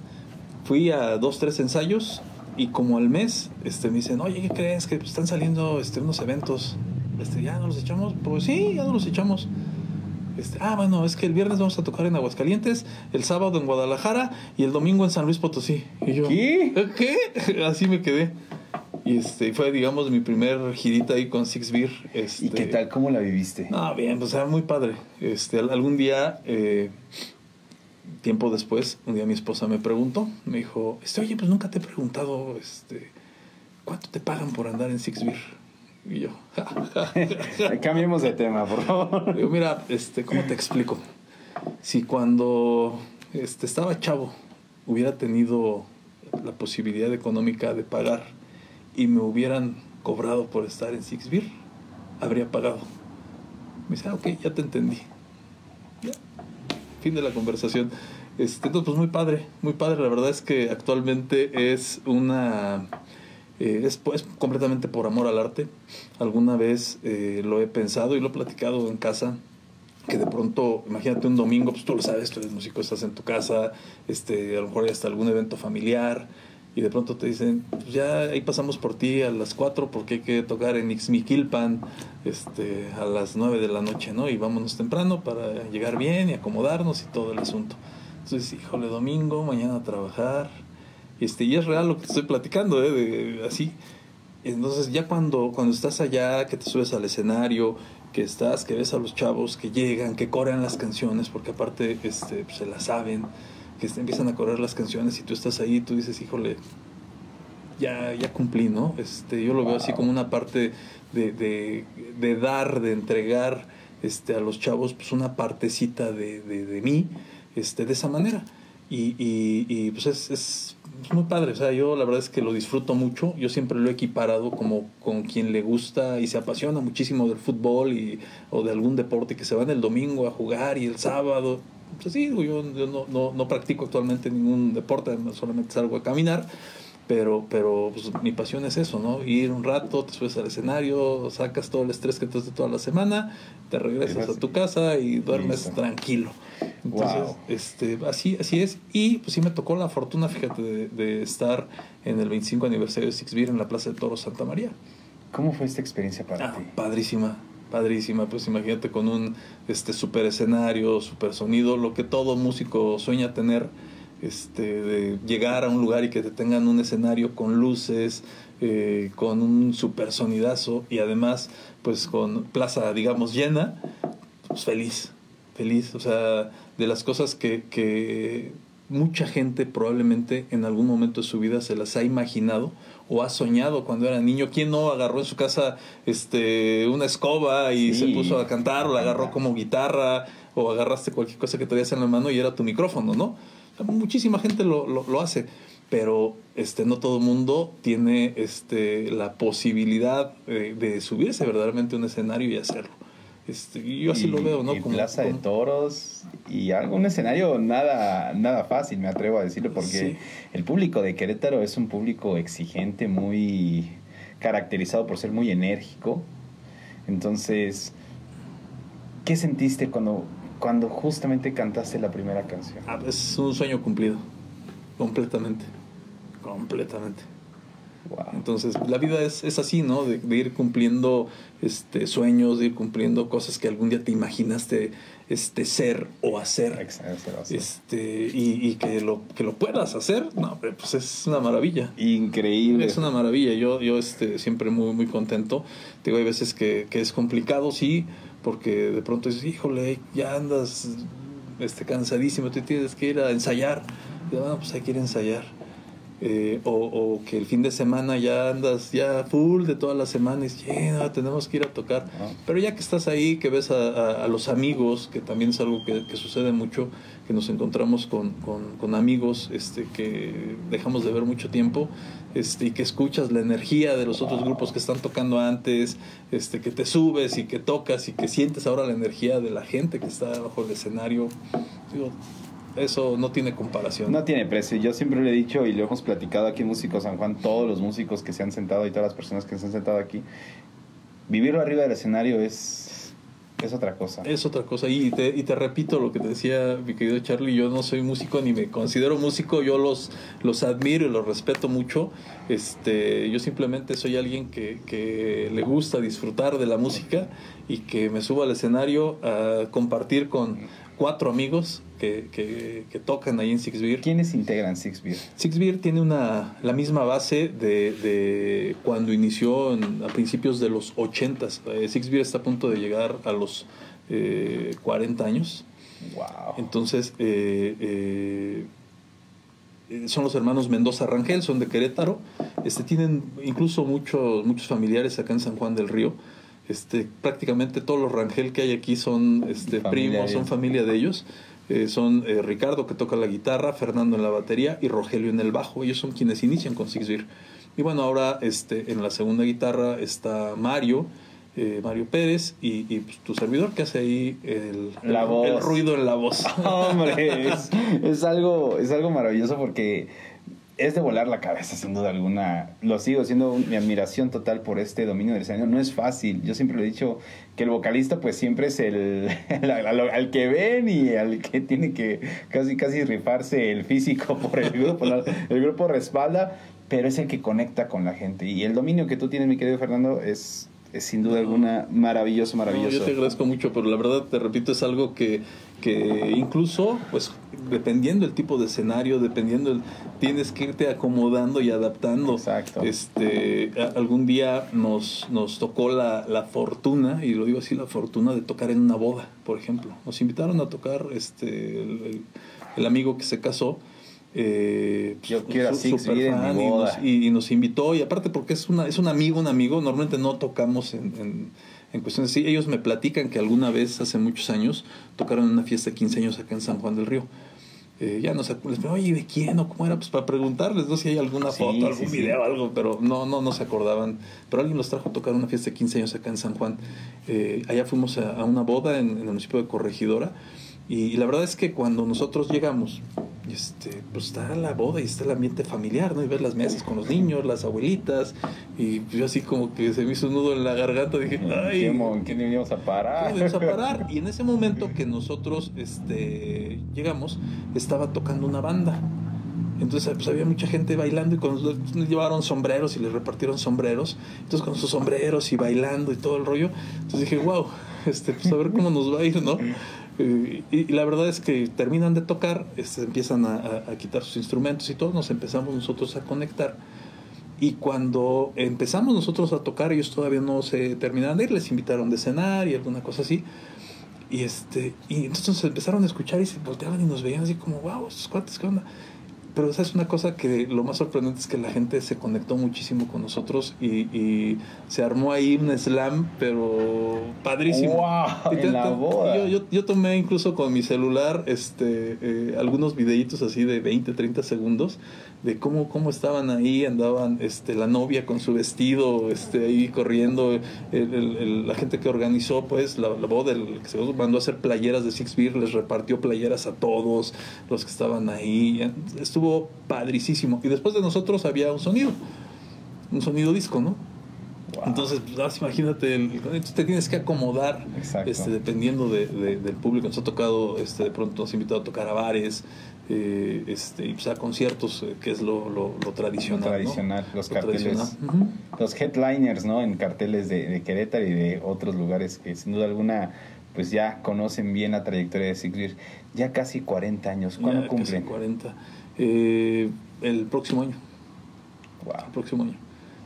Speaker 2: Fui a dos, tres ensayos y como al mes este, me dicen, oye, ¿qué crees? Que están saliendo este, unos eventos. Este, ¿Ya no los echamos? Pues sí, ya no los echamos. Este, ah, bueno, es que el viernes vamos a tocar en Aguascalientes, el sábado en Guadalajara y el domingo en San Luis Potosí. Y yo, ¿qué? ¿Qué? Así me quedé. Y este, fue, digamos, mi primer girita ahí con Six Beer. Este,
Speaker 1: ¿Y qué tal? ¿Cómo la viviste?
Speaker 2: Ah, bien, pues era muy padre. Este, algún día, eh, tiempo después, un día mi esposa me preguntó, me dijo, este, oye, pues nunca te he preguntado, este, ¿cuánto te pagan por andar en Six Beer? Y yo,
Speaker 1: cambiemos de tema, por favor.
Speaker 2: Digo, mira, este, ¿cómo te explico? Si cuando este, estaba chavo hubiera tenido la posibilidad económica de pagar y me hubieran cobrado por estar en Six Beer, habría pagado. Me dice, ah, ok, ya te entendí. Ya. Fin de la conversación. Este, pues muy padre, muy padre. La verdad es que actualmente es una eh, es, pues, completamente por amor al arte. Alguna vez eh, lo he pensado y lo he platicado en casa que de pronto, imagínate un domingo, pues tú lo sabes, tú eres músico, estás en tu casa, este, a lo mejor hay hasta algún evento familiar, y de pronto te dicen, pues ya ahí pasamos por ti a las 4 porque hay que tocar en Ixmiquilpan este, a las 9 de la noche, ¿no? Y vámonos temprano para llegar bien y acomodarnos y todo el asunto. Entonces, híjole, domingo, mañana a trabajar, este, y es real lo que estoy platicando, ¿eh? de, así. Entonces ya cuando, cuando estás allá, que te subes al escenario, que estás, que ves a los chavos que llegan, que corean las canciones, porque aparte este, pues, se las saben, que empiezan a correr las canciones y tú estás ahí, tú dices, híjole, ya, ya cumplí, ¿no? Este, yo lo veo así como una parte de, de, de, dar, de entregar este, a los chavos pues una partecita de, de, mí este, de esa manera. Y, y, y pues es, es es muy padre, o sea, yo la verdad es que lo disfruto mucho, yo siempre lo he equiparado como con quien le gusta y se apasiona muchísimo del fútbol y, o de algún deporte que se van el domingo a jugar y el sábado, pues sí, yo, no, no, no, practico actualmente ningún deporte, solamente salgo a caminar, pero, pero pues, mi pasión es eso, ¿no? Ir un rato, te subes al escenario, sacas todo el estrés que te de toda la semana, te regresas a tu casa y duermes tranquilo. Entonces, este, así, así es. Y pues sí me tocó la fortuna, fíjate, de, estar en el 25 aniversario de Six Beer en la Plaza de Toros Santa María.
Speaker 1: ¿Cómo fue esta experiencia para ah, ti?
Speaker 2: Padrísima, padrísima. Pues imagínate con un este, super escenario, super sonido, lo que todo músico sueña tener. Este, de llegar a un lugar y que te tengan un escenario con luces, eh, con un super sonidazo y además pues con plaza digamos llena, pues feliz, feliz, o sea, de las cosas que, que mucha gente probablemente en algún momento de su vida se las ha imaginado o ha soñado cuando era niño. ¿Quién no agarró en su casa este, una escoba y se puso a cantar o la agarró como guitarra o agarraste cualquier cosa que traías en la mano y era tu micrófono, ¿no? muchísima gente lo, lo, hace, pero este, no todo el mundo tiene este, la posibilidad de, de subirse verdaderamente a un escenario y hacerlo. Este, yo así lo veo, ¿no?
Speaker 1: como, Plaza de Toros y algo, un escenario nada, nada fácil, me atrevo a decirlo, porque el público de Querétaro es un público exigente, muy caracterizado por ser muy enérgico. Entonces, ¿qué sentiste cuando, cuando justamente cantaste la primera canción?
Speaker 2: Ah, es un sueño cumplido, completamente, completamente. Entonces, la vida es, es así, ¿no? De, ir cumpliendo este, sueños, de ir cumpliendo cosas que algún día te imaginaste este, ser o hacer. Este, y, y, que, lo, que lo puedas hacer, no, pues es una maravilla.
Speaker 1: Increíble.
Speaker 2: Es una maravilla. Yo, yo este, siempre muy, muy contento. Digo, hay veces que, que es complicado, sí, porque de pronto dices, híjole, ya andas este, cansadísimo, te tienes que ir a ensayar. Y, bueno, pues hay que ir a ensayar eh, o, que el fin de semana ya andas ya full de todas las semanas, lleno, tenemos que ir a tocar. Pero ya que estás ahí, que ves a, los amigos, que también es algo que, sucede mucho, que nos encontramos con, con, amigos este, que dejamos de ver mucho tiempo, este, y que escuchas la energía de los otros grupos que están tocando antes, este, que te subes y que tocas y que sientes ahora la energía de la gente que está bajo el escenario. Digo, eso no tiene comparación.
Speaker 1: No tiene precio. Yo siempre le he dicho y lo hemos platicado aquí en Músico San Juan, todos los músicos que se han sentado y todas las personas que se han sentado aquí, vivirlo arriba del escenario es, es otra cosa.
Speaker 2: Es otra cosa. Y te, y te repito lo que te decía mi querido Charlie, yo no soy músico ni me considero músico, yo los, los admiro y los respeto mucho. Este, yo simplemente soy alguien que, que le gusta disfrutar de la música y que me subo al escenario a compartir con cuatro amigos que, que, tocan ahí en Six Beer.
Speaker 1: ¿Quiénes integran Six Beer?
Speaker 2: Six Beer tiene una, la misma base de, de cuando inició a principios de los 80. Eh, Six Beer está a punto de llegar a los 40 eh, años.
Speaker 1: Wow.
Speaker 2: Entonces, eh, son los hermanos Mendoza Rangel, son de Querétaro. Este, tienen incluso muchos, muchos familiares acá en San Juan del Río. Este, prácticamente todos los Rangel que hay aquí son este, primos, son familia de ellos. Eh, son eh, Ricardo que toca la guitarra, Fernando en la batería y Rogelio en el bajo. Ellos son quienes inician con Six Y bueno, ahora este, en la segunda guitarra está Mario, eh, Mario Pérez y, pues, tu servidor que hace ahí el, el, ruido en la voz.
Speaker 1: Hombre, es, es, algo, es algo maravilloso porque es de volar la cabeza, sin duda alguna. Lo sigo siendo mi admiración total por este dominio del escenario. No es fácil. Yo siempre le he dicho que el vocalista, pues siempre es el, al, que ven y al que tiene que casi casi rifarse el físico por el grupo. el grupo respalda, pero es el que conecta con la gente. Y el dominio que tú tienes, mi querido Fernando, es es sin duda alguna maravilloso, maravilloso.
Speaker 2: yo te agradezco mucho, pero la verdad, te repito, es algo que, que incluso, pues, dependiendo el tipo de escenario, dependiendo, el, tienes que irte acomodando y adaptando.
Speaker 1: Exacto.
Speaker 2: Este, algún día nos, nos tocó la, la fortuna, y lo digo así, la fortuna de tocar en una boda, por ejemplo. Nos invitaron a tocar este, el, el amigo que se casó eh,
Speaker 1: Yo quiero así
Speaker 2: y, nos, invitó y aparte porque es una es un amigo un amigo normalmente no tocamos en, en, cuestiones así. Ellos me platican que alguna vez hace muchos años tocaron en una fiesta de 15 años acá en San Juan del Río. Eh, ya no sé les oye de quién o cómo era pues para preguntarles no si hay alguna foto algún video algo pero no no no se acordaban. Pero alguien los trajo a tocar una fiesta de 15 años acá en San Juan. Eh, allá fuimos a, una boda en, el municipio de Corregidora y la verdad es que cuando nosotros llegamos este, pues está la boda y está el ambiente familiar, ¿no? Y ver las mesas con los niños, las abuelitas, y yo así como que se me hizo un nudo en la garganta, dije, ay,
Speaker 1: ¿en qué íbamos a parar?
Speaker 2: ¿Qué a parar? Y en ese momento que nosotros este, llegamos, estaba tocando una banda. Entonces pues había mucha gente bailando y cuando llevaron sombreros y les repartieron sombreros, entonces con sus sombreros y bailando y todo el rollo, entonces dije, wow, este, pues a ver cómo nos va a ir, ¿no? Y, la verdad es que terminan de tocar, este, empiezan a, quitar sus instrumentos y todos nos empezamos nosotros a conectar. Y cuando empezamos nosotros a tocar, ellos todavía no se terminaban de ir, les invitaron de cenar y alguna cosa así. Y, este, y entonces empezaron a escuchar y se volteaban y nos veían así como, wow, estos cuates, ¿qué onda? Pero esa es una cosa que lo más sorprendente es que la gente se conectó muchísimo con nosotros y, se armó ahí un slam, pero padrísimo.
Speaker 1: Wow,
Speaker 2: yo, yo, tomé incluso con mi celular este, eh, algunos videitos así de 20, 30 segundos de cómo, cómo estaban ahí, andaban este, la novia con su vestido este, ahí corriendo, la gente que organizó pues la, la boda, el que se mandó a hacer playeras de Six Beer, les repartió playeras a todos los que estaban ahí, estuvo padricísimo. Y después de nosotros había un sonido, un sonido disco, ¿no? Entonces, pues, imagínate, te tienes que acomodar este, dependiendo de, del público. Nos ha tocado, este, de pronto nos ha invitado a tocar a bares, eh, este, y pues a conciertos, eh, que es lo, lo, tradicional.
Speaker 1: tradicional, los carteles, los headliners, ¿no? En carteles de, de, Querétaro y de otros lugares que sin duda alguna pues ya conocen bien la trayectoria de Sigrid. Ya casi 40 años. ¿Cuándo cumplen?
Speaker 2: 40. Eh, el próximo año.
Speaker 1: Wow.
Speaker 2: El próximo año.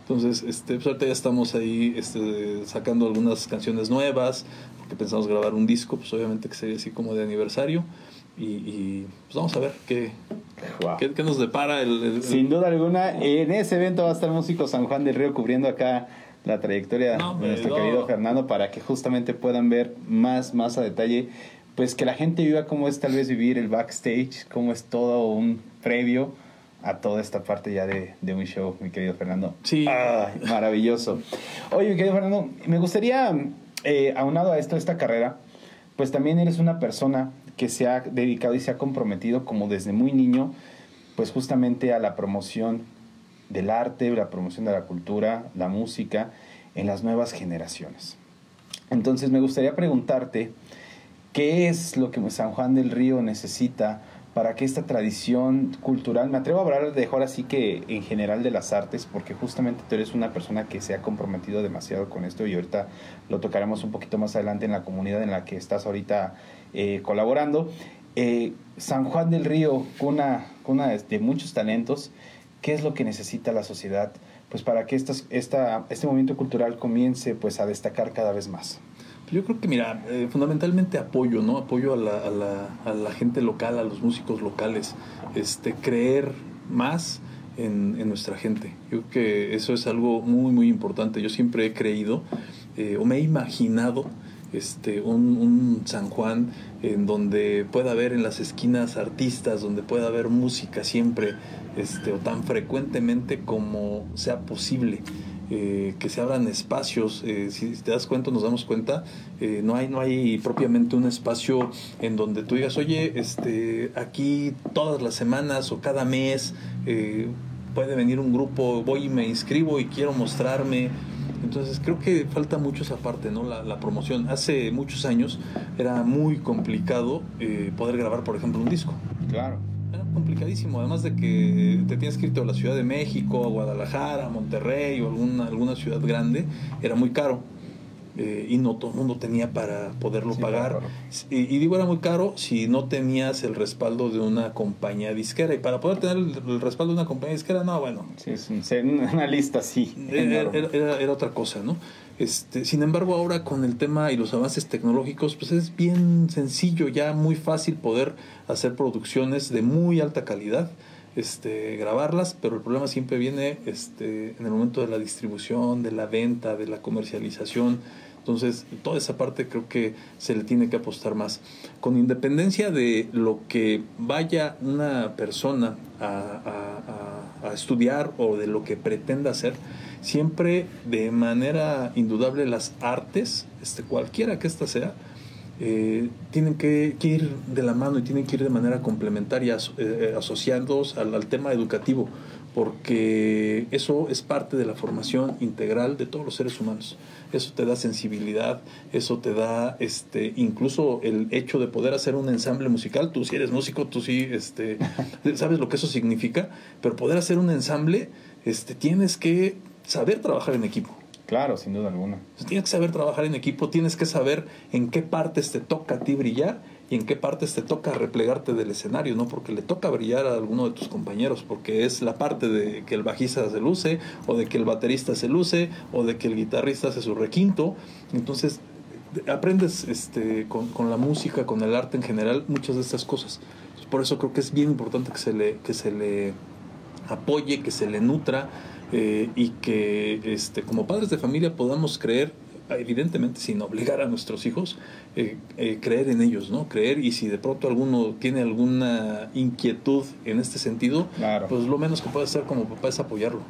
Speaker 2: Entonces, este, pues ahorita ya estamos ahí este, sacando algunas canciones nuevas, porque pensamos grabar un disco, pues obviamente que sería así como de aniversario. Y, pues vamos a ver qué, qué, nos depara el,
Speaker 1: Sin duda alguna, en ese evento va a estar Músico San Juan del Río cubriendo acá la trayectoria de nuestro querido Fernando para que justamente puedan ver más, más a detalle, pues que la gente viva cómo es tal vez vivir el backstage, cómo es todo un previo a toda esta parte ya de, de un show, mi querido Fernando.
Speaker 2: Sí.
Speaker 1: maravilloso. Oye, mi querido Fernando, me gustaría, eh, aunado a esto, esta carrera, pues también eres una persona que se ha dedicado y se ha comprometido como desde muy niño, pues justamente a la promoción del arte, la promoción de la cultura, la música en las nuevas generaciones. Entonces me gustaría preguntarte, ¿qué es lo que San Juan del Río necesita para que esta tradición cultural, me atrevo a hablar de ahora sí que en general de las artes, porque justamente tú eres una persona que se ha comprometido demasiado con esto y ahorita lo tocaremos un poquito más adelante en la comunidad en la que estás ahorita eh, colaborando. Eh, San Juan del Río, cuna, cuna de muchos talentos, ¿qué es lo que necesita la sociedad pues para que esta, este movimiento cultural comience pues a destacar cada vez más?
Speaker 2: Yo creo que, mira, eh, fundamentalmente apoyo, ¿no? Apoyo a la, a, la, gente local, a los músicos locales. Este, creer más en, en, nuestra gente. Yo creo que eso es algo muy, muy importante. Yo siempre he creído eh, o me he imaginado este, un, un, San Juan en donde pueda haber en las esquinas artistas, donde pueda haber música siempre, este, o tan frecuentemente como sea posible. Eh, que se abran espacios. Eh, si te das cuenta, nos damos cuenta, eh, no, hay, no hay propiamente un espacio en donde tú digas, oye, este, aquí todas las semanas o cada mes puede venir un grupo, voy y me inscribo y quiero mostrarme. Entonces creo que falta mucho esa parte, ¿no? La, la promoción. Hace muchos años era muy complicado poder grabar, por ejemplo, un disco.
Speaker 1: Claro
Speaker 2: complicadísimo, además de que te tienes que irte a la Ciudad de México, a Guadalajara, a Monterrey o alguna, alguna ciudad grande, era muy caro. Eh, y no todo el mundo tenía para poderlo pagar. Y, digo, era muy caro si no tenías el respaldo de una compañía disquera. Y para poder tener el, respaldo de una compañía disquera, no, bueno.
Speaker 1: Sí, es una lista sí.
Speaker 2: Era, era, era, otra cosa, ¿no? Este, sin embargo, ahora con el tema y los avances tecnológicos, pues es bien sencillo, ya muy fácil poder hacer producciones de muy alta calidad, este, grabarlas, pero el problema siempre viene este, en el momento de la distribución, de la venta, de la comercialización. Entonces, toda esa parte creo que se le tiene que apostar más. Con independencia de lo que vaya una persona a, estudiar o de lo que pretenda hacer, siempre de manera indudable las artes, este, cualquiera que ésta sea, eh, tienen que, ir de la mano y tienen que ir de manera complementaria, eh, al, al, tema educativo, porque eso es parte de la formación integral de todos los seres humanos. Eso te da sensibilidad, eso te da este, incluso el hecho de poder hacer un ensamble musical. Tú si eres músico, tú sí este, sabes lo que eso significa, pero poder hacer un ensamble, este, tienes que saber trabajar en equipo.
Speaker 1: Claro, sin duda alguna.
Speaker 2: Tienes que saber trabajar en equipo, tienes que saber en qué partes te toca a ti brillar y en qué partes te toca replegarte del escenario, ¿no? Porque le toca brillar a alguno de tus compañeros, porque es la parte de que el bajista se luce, o de que el baterista se luce, o de que el guitarrista hace su requinto. Entonces, aprendes este, con, la música, con el arte en general, muchas de estas cosas. Por eso creo que es bien importante que se le, que se le apoye, que se le nutra eh, y que este, como padres de familia podamos creer, evidentemente sin obligar a nuestros hijos, eh, eh, creer en ellos, ¿no? Creer y si de pronto alguno tiene alguna inquietud en este sentido, pues lo menos que puede hacer como papá es apoyarlo.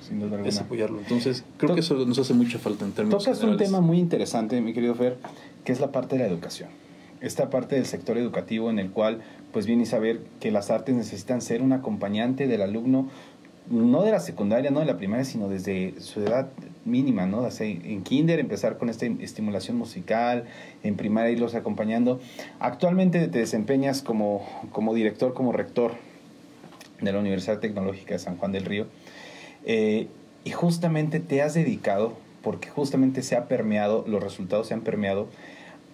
Speaker 1: Sin duda
Speaker 2: Es apoyarlo. Entonces, creo que eso nos hace mucha falta en términos
Speaker 1: Tocas un tema muy interesante, mi querido Fer, que es la parte de la educación esta parte del sector educativo en el cual pues viene a saber que las artes necesitan ser un acompañante del alumno no de la secundaria, no de la primaria, sino desde su edad mínima, ¿no? en kinder empezar con esta estimulación musical, en primaria irlos acompañando. Actualmente te desempeñas como, como director, como rector de la Universidad Tecnológica de San Juan del Río. Eh, y justamente te has dedicado, porque justamente se ha permeado, los resultados se han permeado,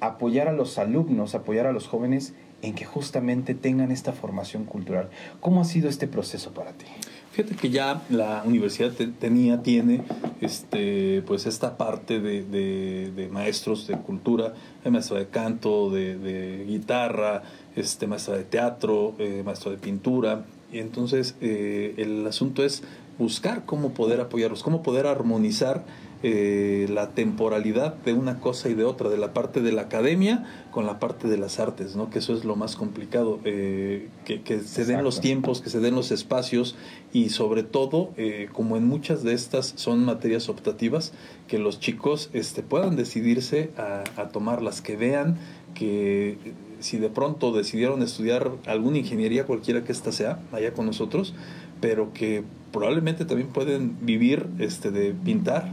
Speaker 1: apoyar a los alumnos, apoyar a los jóvenes en que justamente tengan esta formación cultural. ¿Cómo ha sido este proceso para ti?
Speaker 2: Fíjate que ya la universidad tenía, tiene este, pues esta parte de, maestros de cultura, de maestro de canto, de, guitarra, este, maestra de teatro, eh, maestro de pintura. Y entonces eh, el asunto es buscar cómo poder apoyarlos, cómo poder armonizar eh, la temporalidad de una cosa y de otra, de la parte de la academia con la parte de las artes, ¿no? que eso es lo más complicado, eh, que, se den los tiempos, que se den los espacios y sobre todo, eh, como en muchas de estas son materias optativas, que los chicos este, puedan decidirse a, a tomarlas, que vean que si de pronto decidieron estudiar alguna ingeniería, cualquiera que ésta sea, allá con nosotros, pero que probablemente también pueden vivir este, de pintar,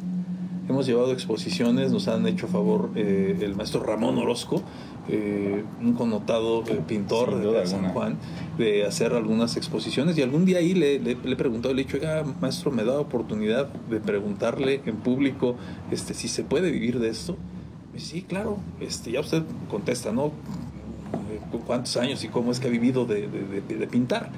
Speaker 2: Hemos llevado exposiciones, nos han hecho favor eh, el maestro Ramón Orozco, eh, un connotado eh, pintor de San Juan, de hacer algunas exposiciones. Y algún día ahí le, le, he preguntado, le he dicho, oiga, maestro, me da oportunidad de preguntarle en público este, si se puede vivir de esto. Y sí, claro, este, ya usted contesta, ¿no? ¿Cuántos años y cómo es que ha vivido de, de, pintar?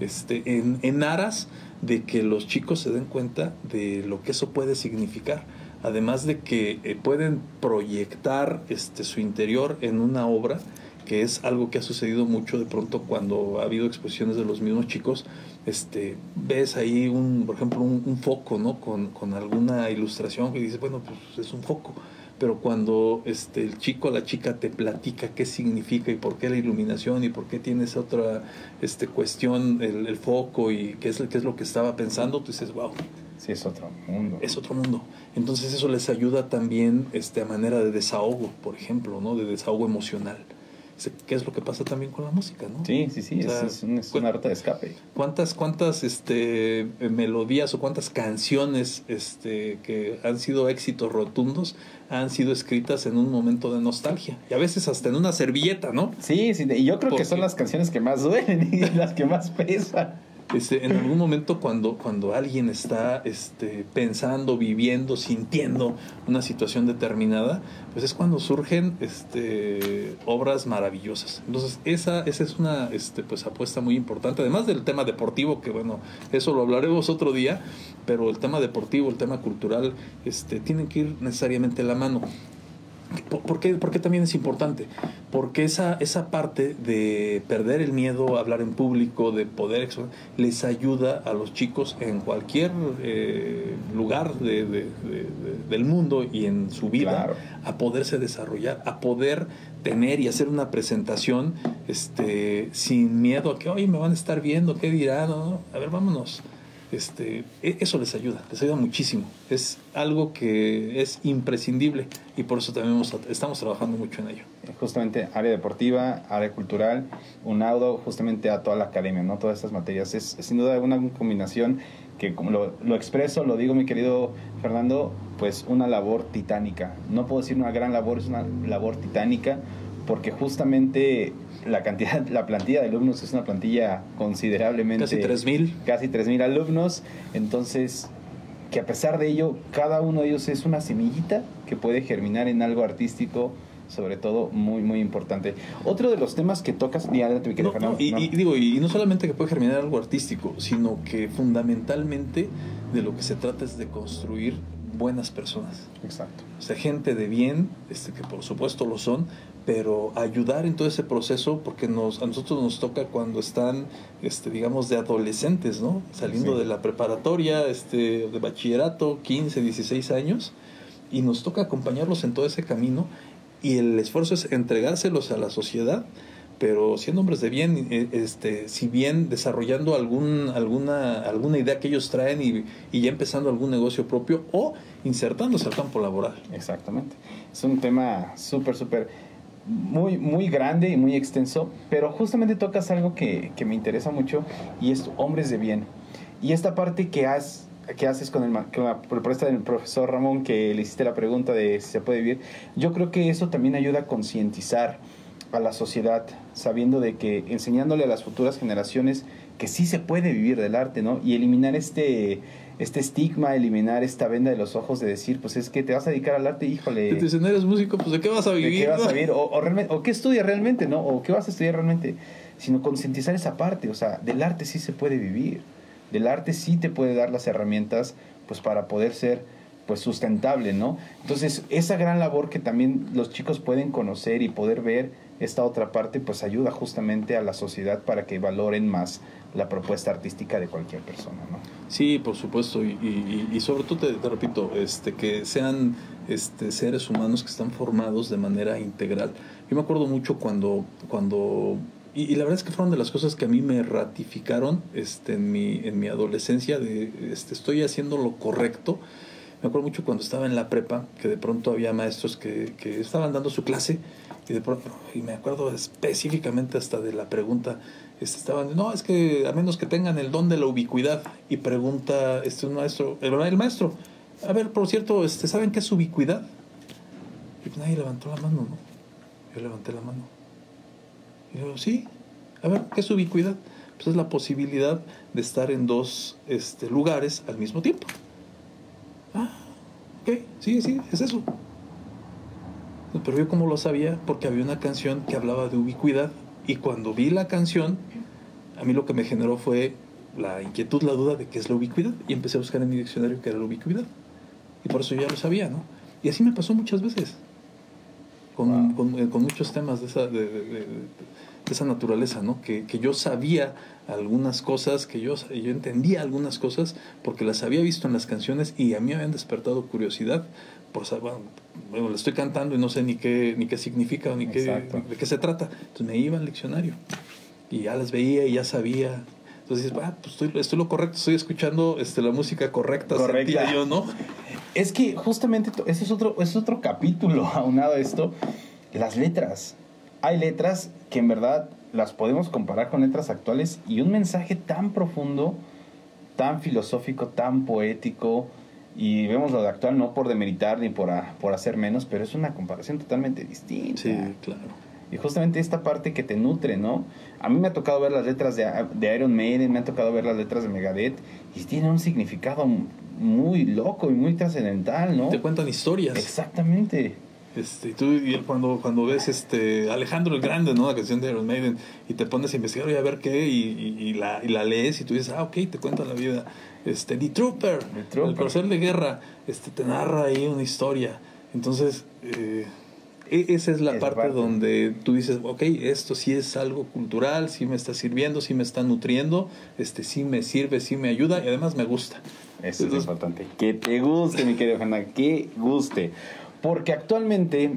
Speaker 2: Este, en, en aras de que los chicos se den cuenta de lo que eso puede significar además de que eh, pueden proyectar este, su interior en una obra, que es algo que ha sucedido mucho de pronto cuando ha habido exposiciones de los mismos chicos, este, ves ahí, un, por ejemplo, un, foco ¿no? Con, con, alguna ilustración que dices, bueno, pues es un foco. Pero cuando este, el chico o la chica te platica qué significa y por qué la iluminación y por qué tienes otra este, cuestión, el, el foco y qué es, qué es lo que estaba pensando, tú dices, wow,
Speaker 1: Sí, es otro mundo.
Speaker 2: Es otro mundo. Entonces eso les ayuda también este, a manera de desahogo, por ejemplo, ¿no? De desahogo emocional. ¿Qué es lo que pasa también con la música, no?
Speaker 1: Sí, sí, sí, es, un, es una ruta de escape.
Speaker 2: ¿Cuántas, cuántas este, melodías o cuántas canciones este, que han sido éxitos rotundos han sido escritas en un momento de nostalgia? Y a veces hasta en una servilleta, ¿no?
Speaker 1: Sí, sí, y yo creo que son las canciones que más duelen y las que más pesan.
Speaker 2: Este, en algún momento cuando, cuando alguien está este, pensando, viviendo, sintiendo una situación determinada, pues es cuando surgen este, obras maravillosas. Entonces, esa, esa es una este, pues, apuesta muy importante, además del tema deportivo, que bueno, eso lo hablaremos otro día, pero el tema deportivo, el tema cultural, este, tienen que ir necesariamente la mano. ¿Por qué, también es importante? Porque esa, esa parte de perder el miedo a hablar en público, de poder les ayuda a los chicos en cualquier eh, lugar del mundo y en su vida a poderse desarrollar, a poder tener y hacer una presentación este, sin miedo a que, oye, me van a estar viendo, ¿qué dirán? a ver, vámonos este, e, eso les ayuda, les ayuda muchísimo. Es algo que es imprescindible y por eso también estamos trabajando mucho en ello.
Speaker 1: Justamente área deportiva, área cultural, un audo justamente a toda la academia, ¿no? Todas estas materias. Es, sin duda una combinación que como lo, lo, expreso, lo digo mi querido Fernando, pues una labor titánica. No puedo decir una gran labor, es una labor titánica porque justamente la cantidad, la plantilla de alumnos es una plantilla considerablemente...
Speaker 2: Casi 3.000.
Speaker 1: Casi 3.000 alumnos. Entonces, que a pesar de ello, cada uno de ellos es una semillita que puede germinar en algo artístico, sobre todo muy, muy importante. Otro de los temas que tocas... Y,
Speaker 2: y, digo, y no solamente que puede germinar algo artístico, sino que fundamentalmente de lo que se trata es de construir buenas personas.
Speaker 1: Exacto.
Speaker 2: O sea, gente de bien, este, que por supuesto lo son, pero ayudar en todo ese proceso porque nos, a nosotros nos toca cuando están, este, digamos, de adolescentes, ¿no? Saliendo de la preparatoria, este, de bachillerato, 15, 16 años, y nos toca acompañarlos en todo ese camino y el esfuerzo es entregárselos a la sociedad pero siendo hombres de bien, eh, este, si bien desarrollando algún, alguna, alguna idea que ellos traen y, y ya empezando algún negocio propio o insertándose al campo laboral.
Speaker 1: Exactamente. Es un tema súper, súper muy, muy grande y muy extenso, pero justamente tocas algo que, que, me interesa mucho y es hombres de bien. Y esta parte que, has, que haces con, el, con la propuesta del profesor Ramón, que le hiciste la pregunta de si se puede vivir, yo creo que eso también ayuda a concientizar a la sociedad, sabiendo de que enseñándole a las futuras generaciones que sí se puede vivir del arte, ¿no? Y eliminar este este estigma, eliminar esta venda de los ojos de decir, pues es que te vas a dedicar al arte, híjole.
Speaker 2: Te dicen, eres músico, pues de qué vas a vivir.
Speaker 1: ¿De qué vas a vivir? O, o, realmente, o qué estudias realmente, ¿no? O qué vas a estudiar realmente. Sino concientizar esa parte, o sea, del arte sí se puede vivir. Del arte sí te puede dar las herramientas, pues para poder ser pues sustentable, ¿no? Entonces, esa gran labor que también los chicos pueden conocer y poder ver esta otra parte pues ayuda justamente a la sociedad para que valoren más la propuesta artística de cualquier persona, ¿no?
Speaker 2: Sí, por supuesto, y, sobre todo te, repito, este, que sean este, seres humanos que están formados de manera integral. Yo me acuerdo mucho cuando, cuando y, la verdad es que fueron de las cosas que a mí me ratificaron este, en, mi, en mi adolescencia, de este, estoy haciendo lo correcto. Me acuerdo mucho cuando estaba en la prepa, que de pronto había maestros que, que estaban dando su clase y de pronto, y me acuerdo específicamente hasta de la pregunta, este, estaban, no, es que a menos que tengan el don de la ubicuidad. Y pregunta este un maestro, el, maestro, a ver, por cierto, este, ¿saben qué es ubicuidad? Y pues nadie levantó la mano, ¿no? Yo levanté la mano. Y yo, sí, a ver, ¿qué es ubicuidad? Pues es la posibilidad de estar en dos este, lugares al mismo tiempo. Ah, ok, sí, sí, es eso. Pero yo como lo sabía, porque había una canción que hablaba de ubicuidad y cuando vi la canción, a mí lo que me generó fue la inquietud, la duda de qué es la ubicuidad y empecé a buscar en mi diccionario qué era la ubicuidad. Y por eso ya lo sabía, ¿no? Y así me pasó muchas veces, con, con, eh, con muchos temas de esa, de, de, esa naturaleza, ¿no? Que, que, yo sabía algunas cosas, que yo, yo entendía algunas cosas porque las había visto en las canciones y a mí me habían despertado curiosidad por saber, bueno, le estoy cantando y no sé ni qué, ni qué significa ni qué, de qué se trata. Entonces me iba al diccionario y ya las veía y ya sabía. Entonces dices, ah, pues estoy, estoy, lo correcto, estoy escuchando este, la música correcta,
Speaker 1: correcta. yo, ¿no? Es que justamente ese es otro, es otro capítulo aunado a esto, las letras. Hay letras que en verdad las podemos comparar con letras actuales y un mensaje tan profundo, tan filosófico, tan poético, y vemos lo de actual no por demeritar ni por, por hacer menos, pero es una comparación totalmente distinta.
Speaker 2: Sí, claro.
Speaker 1: Y justamente esta parte que te nutre, ¿no? A mí me ha tocado ver las letras de, de Iron Maiden, me ha tocado ver las letras de Megadeth, y tienen un significado muy loco y muy trascendental, ¿no?
Speaker 2: Te cuentan historias.
Speaker 1: Exactamente.
Speaker 2: Este, tú y cuando, cuando ves este Alejandro el Grande, ¿no? La canción de Iron Maiden, y te pones a investigar y a ver qué, y, y, la, y la lees y tú dices, ah, ok, te cuenta la vida este, The Trooper, el corcel de guerra, este, te narra ahí una historia. Entonces, eh, e-, esa es la parte, donde tú dices, ok, esto sí es algo cultural, sí me está sirviendo, sí me está nutriendo, este, sí me sirve, sí me ayuda y además me gusta.
Speaker 1: Eso es importante. Que te guste, mi querido Hanna, que guste. Porque actualmente,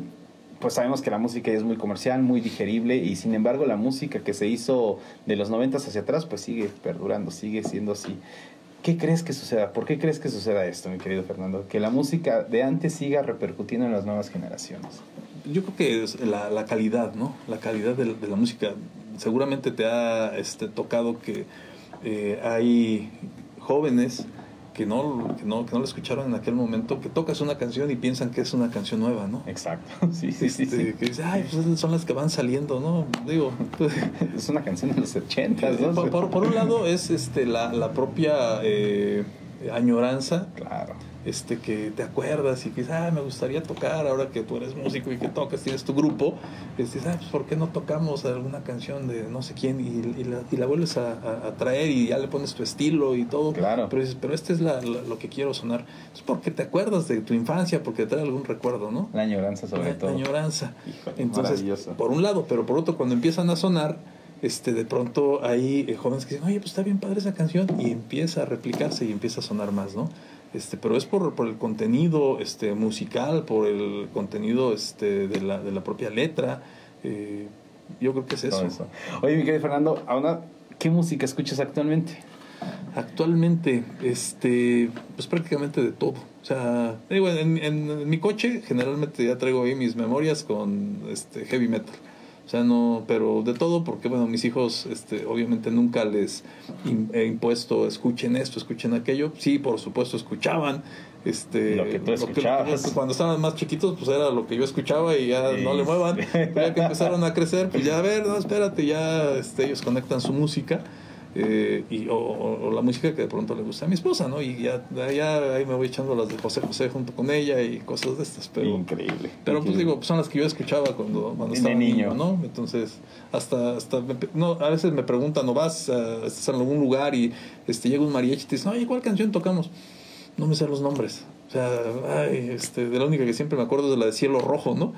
Speaker 1: pues sabemos que la música es muy comercial, muy digerible y sin embargo la música que se hizo de los noventas hacia atrás, pues sigue perdurando, sigue siendo así. ¿Qué crees que suceda? ¿Por qué crees que suceda esto, mi querido Fernando? Que la música de antes siga repercutiendo en las nuevas generaciones.
Speaker 2: Yo creo que es la, calidad, ¿no? La calidad de, de, la música. Seguramente te ha este, tocado que eh, hay jóvenes que no, que no, que no lo escucharon en aquel momento, que tocas una canción y piensan que es una canción nueva, ¿no?
Speaker 1: Exacto, sí, sí, sí,
Speaker 2: este, Que dices, ay, pues son las que van saliendo, ¿no? Digo,
Speaker 1: pues, es una canción de los 80, ¿no?
Speaker 2: Por, por, un lado es este, la, la propia eh, añoranza.
Speaker 1: Claro
Speaker 2: este, que te acuerdas y que dices, ah, me gustaría tocar ahora que tú eres músico y que tocas, tienes tu grupo, este, ah, pues ¿por qué no tocamos alguna canción de no sé quién y, la, y la, vuelves a, traer y ya le pones tu estilo y todo?
Speaker 1: Claro.
Speaker 2: Pero dices, pero este es la, lo que quiero sonar. Es porque te acuerdas de tu infancia, porque te trae algún recuerdo, ¿no?
Speaker 1: La añoranza sobre todo.
Speaker 2: La añoranza. Entonces, por un lado, pero por otro, cuando empiezan a sonar, este, de pronto hay eh, jóvenes que dicen, oye, pues está bien padre esa canción, y empieza a replicarse y empieza a sonar más, ¿no? Este, pero es por, por el contenido este, musical, por el contenido este, de, la, de la propia letra. Eh, yo creo que es eso.
Speaker 1: Oye, mi querido Fernando, ahora, ¿qué música escuchas actualmente?
Speaker 2: Actualmente, este, pues prácticamente de todo. O sea, digo, en, en, mi coche generalmente ya traigo ahí mis memorias con este heavy metal. O sea, no, pero de todo, porque bueno, mis hijos, este, obviamente nunca les he impuesto, escuchen esto, escuchen aquello. Sí, por supuesto, escuchaban. Este,
Speaker 1: lo que tú escuchabas.
Speaker 2: cuando estaban más chiquitos, pues era lo que yo escuchaba y ya no le muevan. ya que empezaron a crecer, pues ya a ver, no, espérate, ya este, ellos conectan su música eh, y, o, la música que de pronto le gusta a mi esposa, ¿no? Y ya, ya ahí me voy echando las de José José junto con ella y cosas de estas. Pero,
Speaker 1: increíble.
Speaker 2: Pero pues digo, son las que yo escuchaba cuando, cuando estaba niño, ¿no? Entonces, hasta, hasta no, a veces me preguntan, ¿no vas a, estás en algún lugar y este, llega un mariachi y te dicen, oye, ¿cuál canción tocamos? No me sé los nombres. O sea, ay, este, de la única que siempre me acuerdo es de la de Cielo Rojo, ¿no?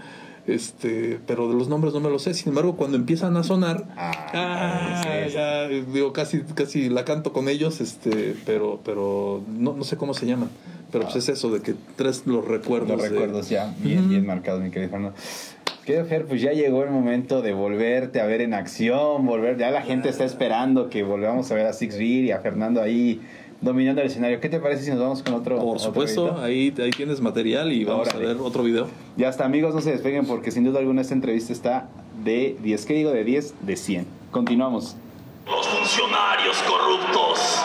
Speaker 2: Este, pero de los nombres no me lo sé. Sin embargo, cuando empiezan a sonar, ah, ya, digo, casi, casi la canto con ellos, este, pero, pero no, no sé cómo se llaman. Pero pues es eso, de que tres los recuerdos.
Speaker 1: Los recuerdos ya, bien, bien marcados, mi querido Fernando. Querido Fer, pues ya llegó el momento de volverte a ver en acción, volver, ya la gente está esperando que volvamos a ver a Six Beer y a Fernando ahí dominando el escenario. ¿Qué te parece si nos vamos con otro?
Speaker 2: Por supuesto, ahí, ahí tienes material y vamos a ver otro video.
Speaker 1: Ya está, amigos, no se despeguen porque sin duda alguna esta entrevista está de 10, ¿qué digo? De 10, de 100. Continuamos.
Speaker 3: Los funcionarios corruptos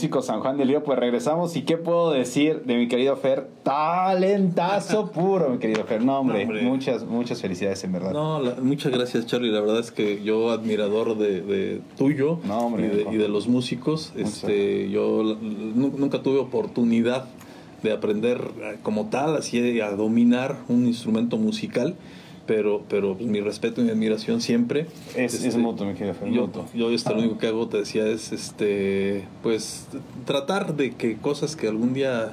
Speaker 1: músicos San Juan del Río, pues regresamos. ¿Y qué puedo decir de mi querido Fer? Talentazo puro, mi querido Fer. No, hombre, muchas, muchas felicidades en verdad.
Speaker 2: No, muchas gracias, Charlie. La verdad es que yo admirador de, tuyo y, de, los músicos. Este, yo nunca tuve oportunidad de aprender como tal, así a dominar un instrumento musical pero, pero pues, mi respeto y mi admiración siempre.
Speaker 1: Es, es este, mutuo, mi querido
Speaker 2: Yo, yo este, lo único que hago, te decía, es este, pues tratar de que cosas que algún día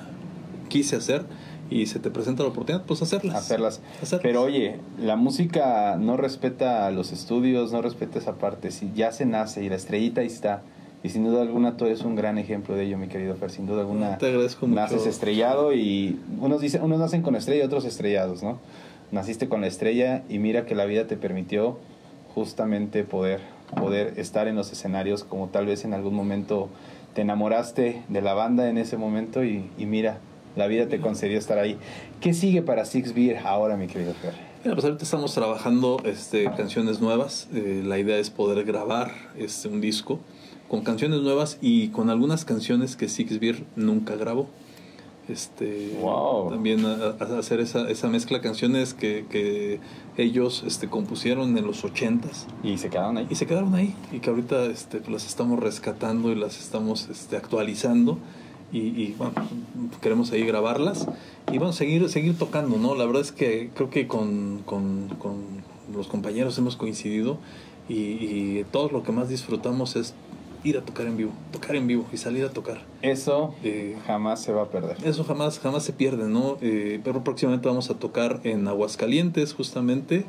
Speaker 2: quise hacer y se te presenta la oportunidad, pues hacerlas.
Speaker 1: Hacerlas. Pero oye, la música no respeta los estudios, no respeta esa parte. Si ya se nace y la estrellita ahí está, Y sin duda alguna tú eres un gran ejemplo de ello, mi querido Fer. Sin duda alguna
Speaker 2: Te agradezco mucho.
Speaker 1: naces estrellado y unos dicen, unos nacen con estrella y otros estrellados, ¿no? Naciste con la estrella y mira que la vida te permitió justamente poder, poder estar en los escenarios como tal vez en algún momento te enamoraste de la banda en ese momento y, y mira, la vida te concedió estar ahí. ¿Qué sigue para Six Beer ahora, mi querido Fer?
Speaker 2: Mira, pues ahorita estamos trabajando este, canciones nuevas. Eh, la idea es poder grabar este, un disco con canciones nuevas y con algunas canciones que Six Beer nunca grabó. Este,
Speaker 1: Wow.
Speaker 2: También a- a- hacer esa, esa mezcla de canciones que, que ellos este, compusieron en los ochentas
Speaker 1: Y se quedaron ahí.
Speaker 2: y se quedaron ahí y que ahorita este, pues, las estamos rescatando y las estamos este, actualizando y, y, bueno, queremos ahí grabarlas y bueno, seguir, seguir tocando, ¿no? La verdad es que creo que con, con, con los compañeros hemos coincidido y, y todos lo que más disfrutamos es ir a tocar en vivo, tocar en vivo y salir a tocar.
Speaker 1: Eso
Speaker 2: Eh,
Speaker 1: jamás se va a perder.
Speaker 2: eso jamás, jamás se pierde, ¿no? Eh, pero próximamente vamos a tocar en Aguascalientes justamente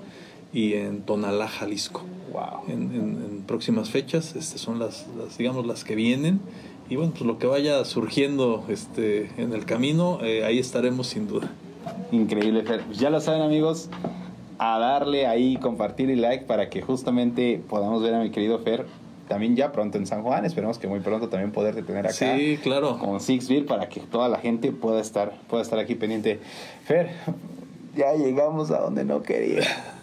Speaker 2: y en Tonalá, Jalisco
Speaker 1: Wow.
Speaker 2: en, en- en próximas fechas. Este, son las, las, digamos, las que vienen. Y bueno, pues lo que vaya surgiendo este, en el camino, eh, ahí estaremos sin duda.
Speaker 1: Increíble, Fer. Pues ya lo saben, amigos, a darle ahí, compartir y like para que justamente podamos ver a mi querido Fer también ya pronto en San Juan. Esperemos que muy pronto también poderte tener acá.
Speaker 2: Sí, claro.
Speaker 1: Con Sixville para que toda la gente pueda estar, pueda estar aquí pendiente. Fer, ya llegamos a donde no quería.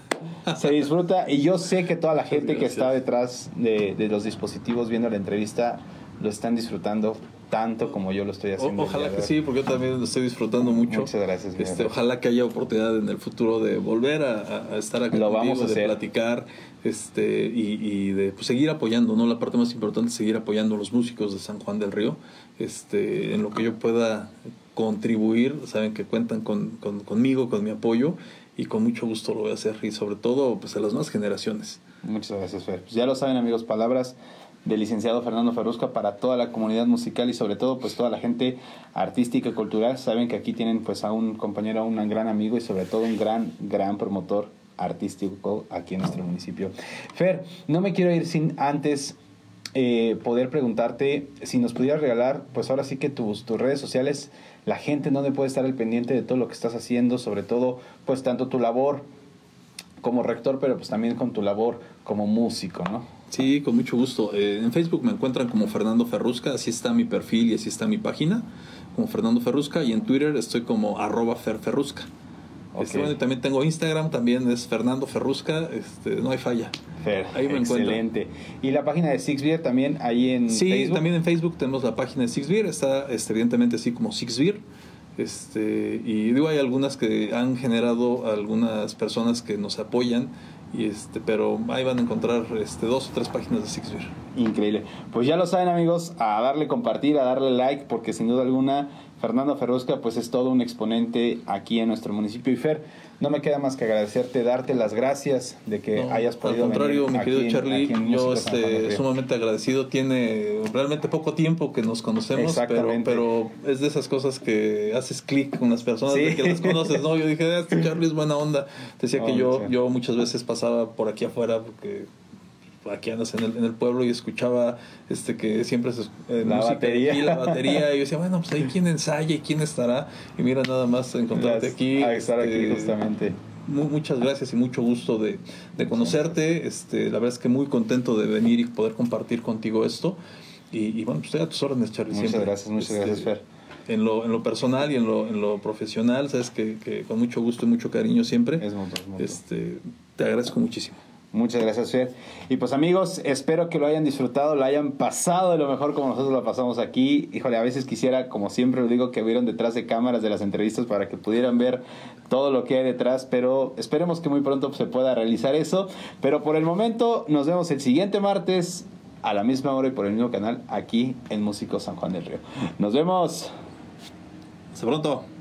Speaker 1: Se disfruta y yo sé que toda la gente que está detrás de, de los dispositivos viendo la entrevista lo están disfrutando tanto como yo lo estoy haciendo.
Speaker 2: ojalá que sí, porque yo también lo estoy disfrutando mucho.
Speaker 1: Muchas gracias,
Speaker 2: Este, ojalá que haya oportunidad en el futuro de volver a, estar aquí
Speaker 1: Lo vamos a
Speaker 2: de
Speaker 1: hacer.
Speaker 2: platicar este, y, y de pues, seguir apoyando. ¿no? La parte más importante es seguir apoyando a los músicos de San Juan del Río. Este, en lo que yo pueda contribuir, saben que cuentan con, con- conmigo, con mi apoyo y con mucho gusto lo voy a hacer y sobre todo pues a las nuevas generaciones.
Speaker 1: Muchas gracias, Fer. Pues ya lo saben, amigos, palabras del licenciado Fernando Ferrusca para toda la comunidad musical y sobre todo pues toda la gente artística y cultural. Saben que aquí tienen pues a un compañero, a un gran amigo y sobre todo un gran, gran promotor artístico aquí en nuestro municipio. Fer, no me quiero ir sin antes eh, poder preguntarte si nos pudieras regalar, pues ahora sí que tus, tus redes sociales, la gente donde puede estar al pendiente de todo lo que estás haciendo, sobre todo pues tanto tu labor como rector, pero pues también con tu labor como músico, ¿no?
Speaker 2: Sí, con mucho gusto. Eh, en Facebook me encuentran como Fernando Ferrusca, así está mi perfil y así está mi página, como Fernando Ferrusca, y en Twitter estoy como arroba ferferrusca. Este,
Speaker 1: Ok.
Speaker 2: bueno, y también tengo Instagram, también es Fernando Ferrusca, este, no hay falla.
Speaker 1: Fer,
Speaker 2: Ahí me
Speaker 1: excelente. Y la página de Six Beer también ahí en
Speaker 2: Sí,
Speaker 1: Facebook.
Speaker 2: también en Facebook tenemos la página de Sixbeer, está este, evidentemente así como Sixbeer. Este, y digo, hay algunas que han generado algunas personas que nos apoyan, y este, pero ahí van a encontrar este, dos o tres páginas de Sixbeer.
Speaker 1: Increíble. Pues ya lo saben amigos, a darle compartir, a darle like, porque sin duda alguna Fernando Ferrusca pues es todo un exponente aquí en nuestro municipio. Y Fer, no me queda más que agradecerte, darte las gracias de que
Speaker 2: No,
Speaker 1: hayas podido
Speaker 2: Al contrario,
Speaker 1: venir
Speaker 2: mi querido Charlie,
Speaker 1: aquí en
Speaker 2: yo este, sumamente agradecido. Tiene realmente poco tiempo que nos conocemos, pero, pero es de esas cosas que haces clic con las personas
Speaker 1: Sí.
Speaker 2: de que las conoces. No, yo dije, "Ah, este Charlie es buena onda. Decía que yo, yo muchas veces pasaba por aquí afuera porque aquí andas en el, en el pueblo y escuchaba este que siempre se eh,
Speaker 1: La
Speaker 2: música
Speaker 1: batería.
Speaker 2: y la batería y yo decía bueno pues ahí quién ensaya y quién estará y mira nada más encontrarte
Speaker 1: Las-
Speaker 2: aquí
Speaker 1: a estar aquí
Speaker 2: este,
Speaker 1: justamente.
Speaker 2: Mu- muchas gracias y mucho gusto de, de conocerte. Este, la verdad es que muy contento de venir y poder compartir contigo esto. Y, y bueno, pues estoy a tus órdenes, Charlie.
Speaker 1: Muchas
Speaker 2: siempre.
Speaker 1: gracias, muchas
Speaker 2: Este,
Speaker 1: gracias, Fer.
Speaker 2: En lo, en lo personal y en lo, en lo profesional, sabes que, que con mucho gusto y mucho cariño siempre.
Speaker 1: Es mutuo, es.
Speaker 2: Este, te agradezco muchísimo.
Speaker 1: Muchas gracias, Fer. Y pues amigos, espero que lo hayan disfrutado, lo hayan pasado de lo mejor como nosotros lo pasamos aquí. Híjole, a veces quisiera, como siempre lo digo, que vieron detrás de cámaras de las entrevistas para que pudieran ver todo lo que hay detrás, pero esperemos que muy pronto se pueda realizar eso. Pero por el momento nos vemos el siguiente martes a la misma hora y por el mismo canal aquí en Músico San Juan del Río. Nos vemos.
Speaker 2: Hasta pronto.